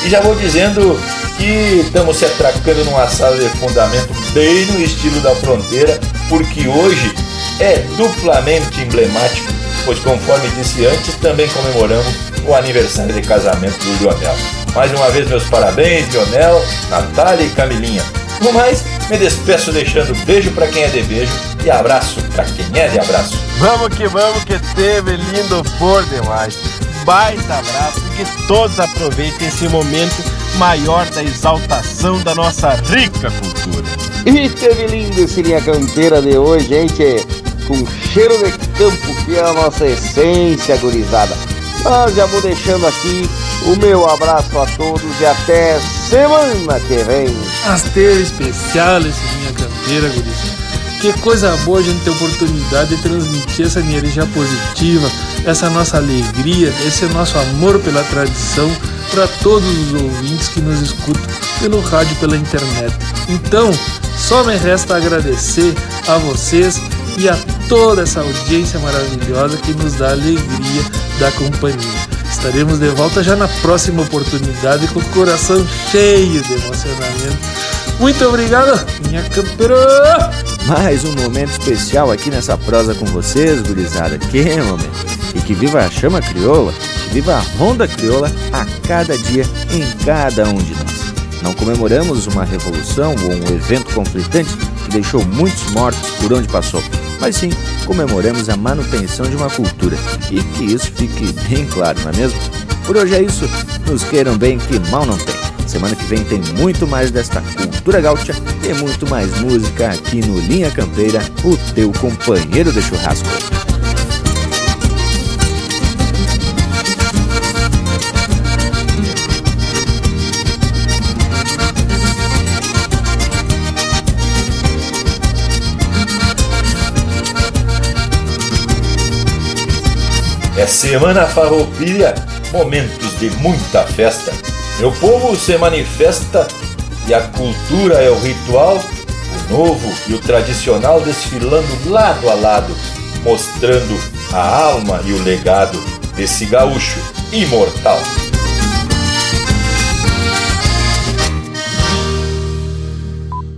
E já vou dizendo que estamos se atracando num assado de fundamento bem no estilo da fronteira, porque hoje é duplamente emblemático, pois conforme disse antes, também comemoramos o aniversário de casamento do Lionel. Mais uma vez meus parabéns, Lionel, Natália e Camilinha. No mais, Me despeço deixando beijo para quem é de beijo e abraço para quem é de abraço. Vamos que vamos, que teve lindo por demais. Baita abraço e que todos aproveitem esse momento maior da exaltação da nossa rica cultura. E teve lindo esse linha campeira de hoje, gente, com cheiro de campo que é a nossa essência gurizada. Mas já vou deixando aqui o meu abraço a todos e até semana que vem. Asteiro especial esse linha campeira, gurizada. Que coisa boa a gente ter oportunidade de transmitir essa energia positiva, essa nossa alegria, esse nosso amor pela tradição para todos os ouvintes que nos escutam pelo rádio pela internet. Então, só me resta agradecer a vocês e a toda essa audiência maravilhosa que nos dá alegria da companhia. Estaremos de volta já na próxima oportunidade com o coração cheio de emocionamento. Muito obrigado, minha campeira! Mais um momento especial aqui nessa prosa com vocês, gurizada. Que momento! E que viva a chama crioula, que viva a ronda crioula a cada dia em cada um de nós. Não comemoramos uma revolução ou um evento conflitante que deixou muitos mortos por onde passou, mas sim comemoramos a manutenção de uma cultura e que isso fique bem claro, não é mesmo? Por hoje é isso, nos queiram bem que mal não tem. Semana que vem tem muito mais desta cultura gaúcha e muito mais música aqui no Linha Campeira, o teu companheiro de churrasco. É Semana Farroupilha, momentos de muita festa. Meu povo se manifesta e a cultura é o ritual, o novo e o tradicional desfilando lado a lado, mostrando a alma e o legado desse gaúcho imortal.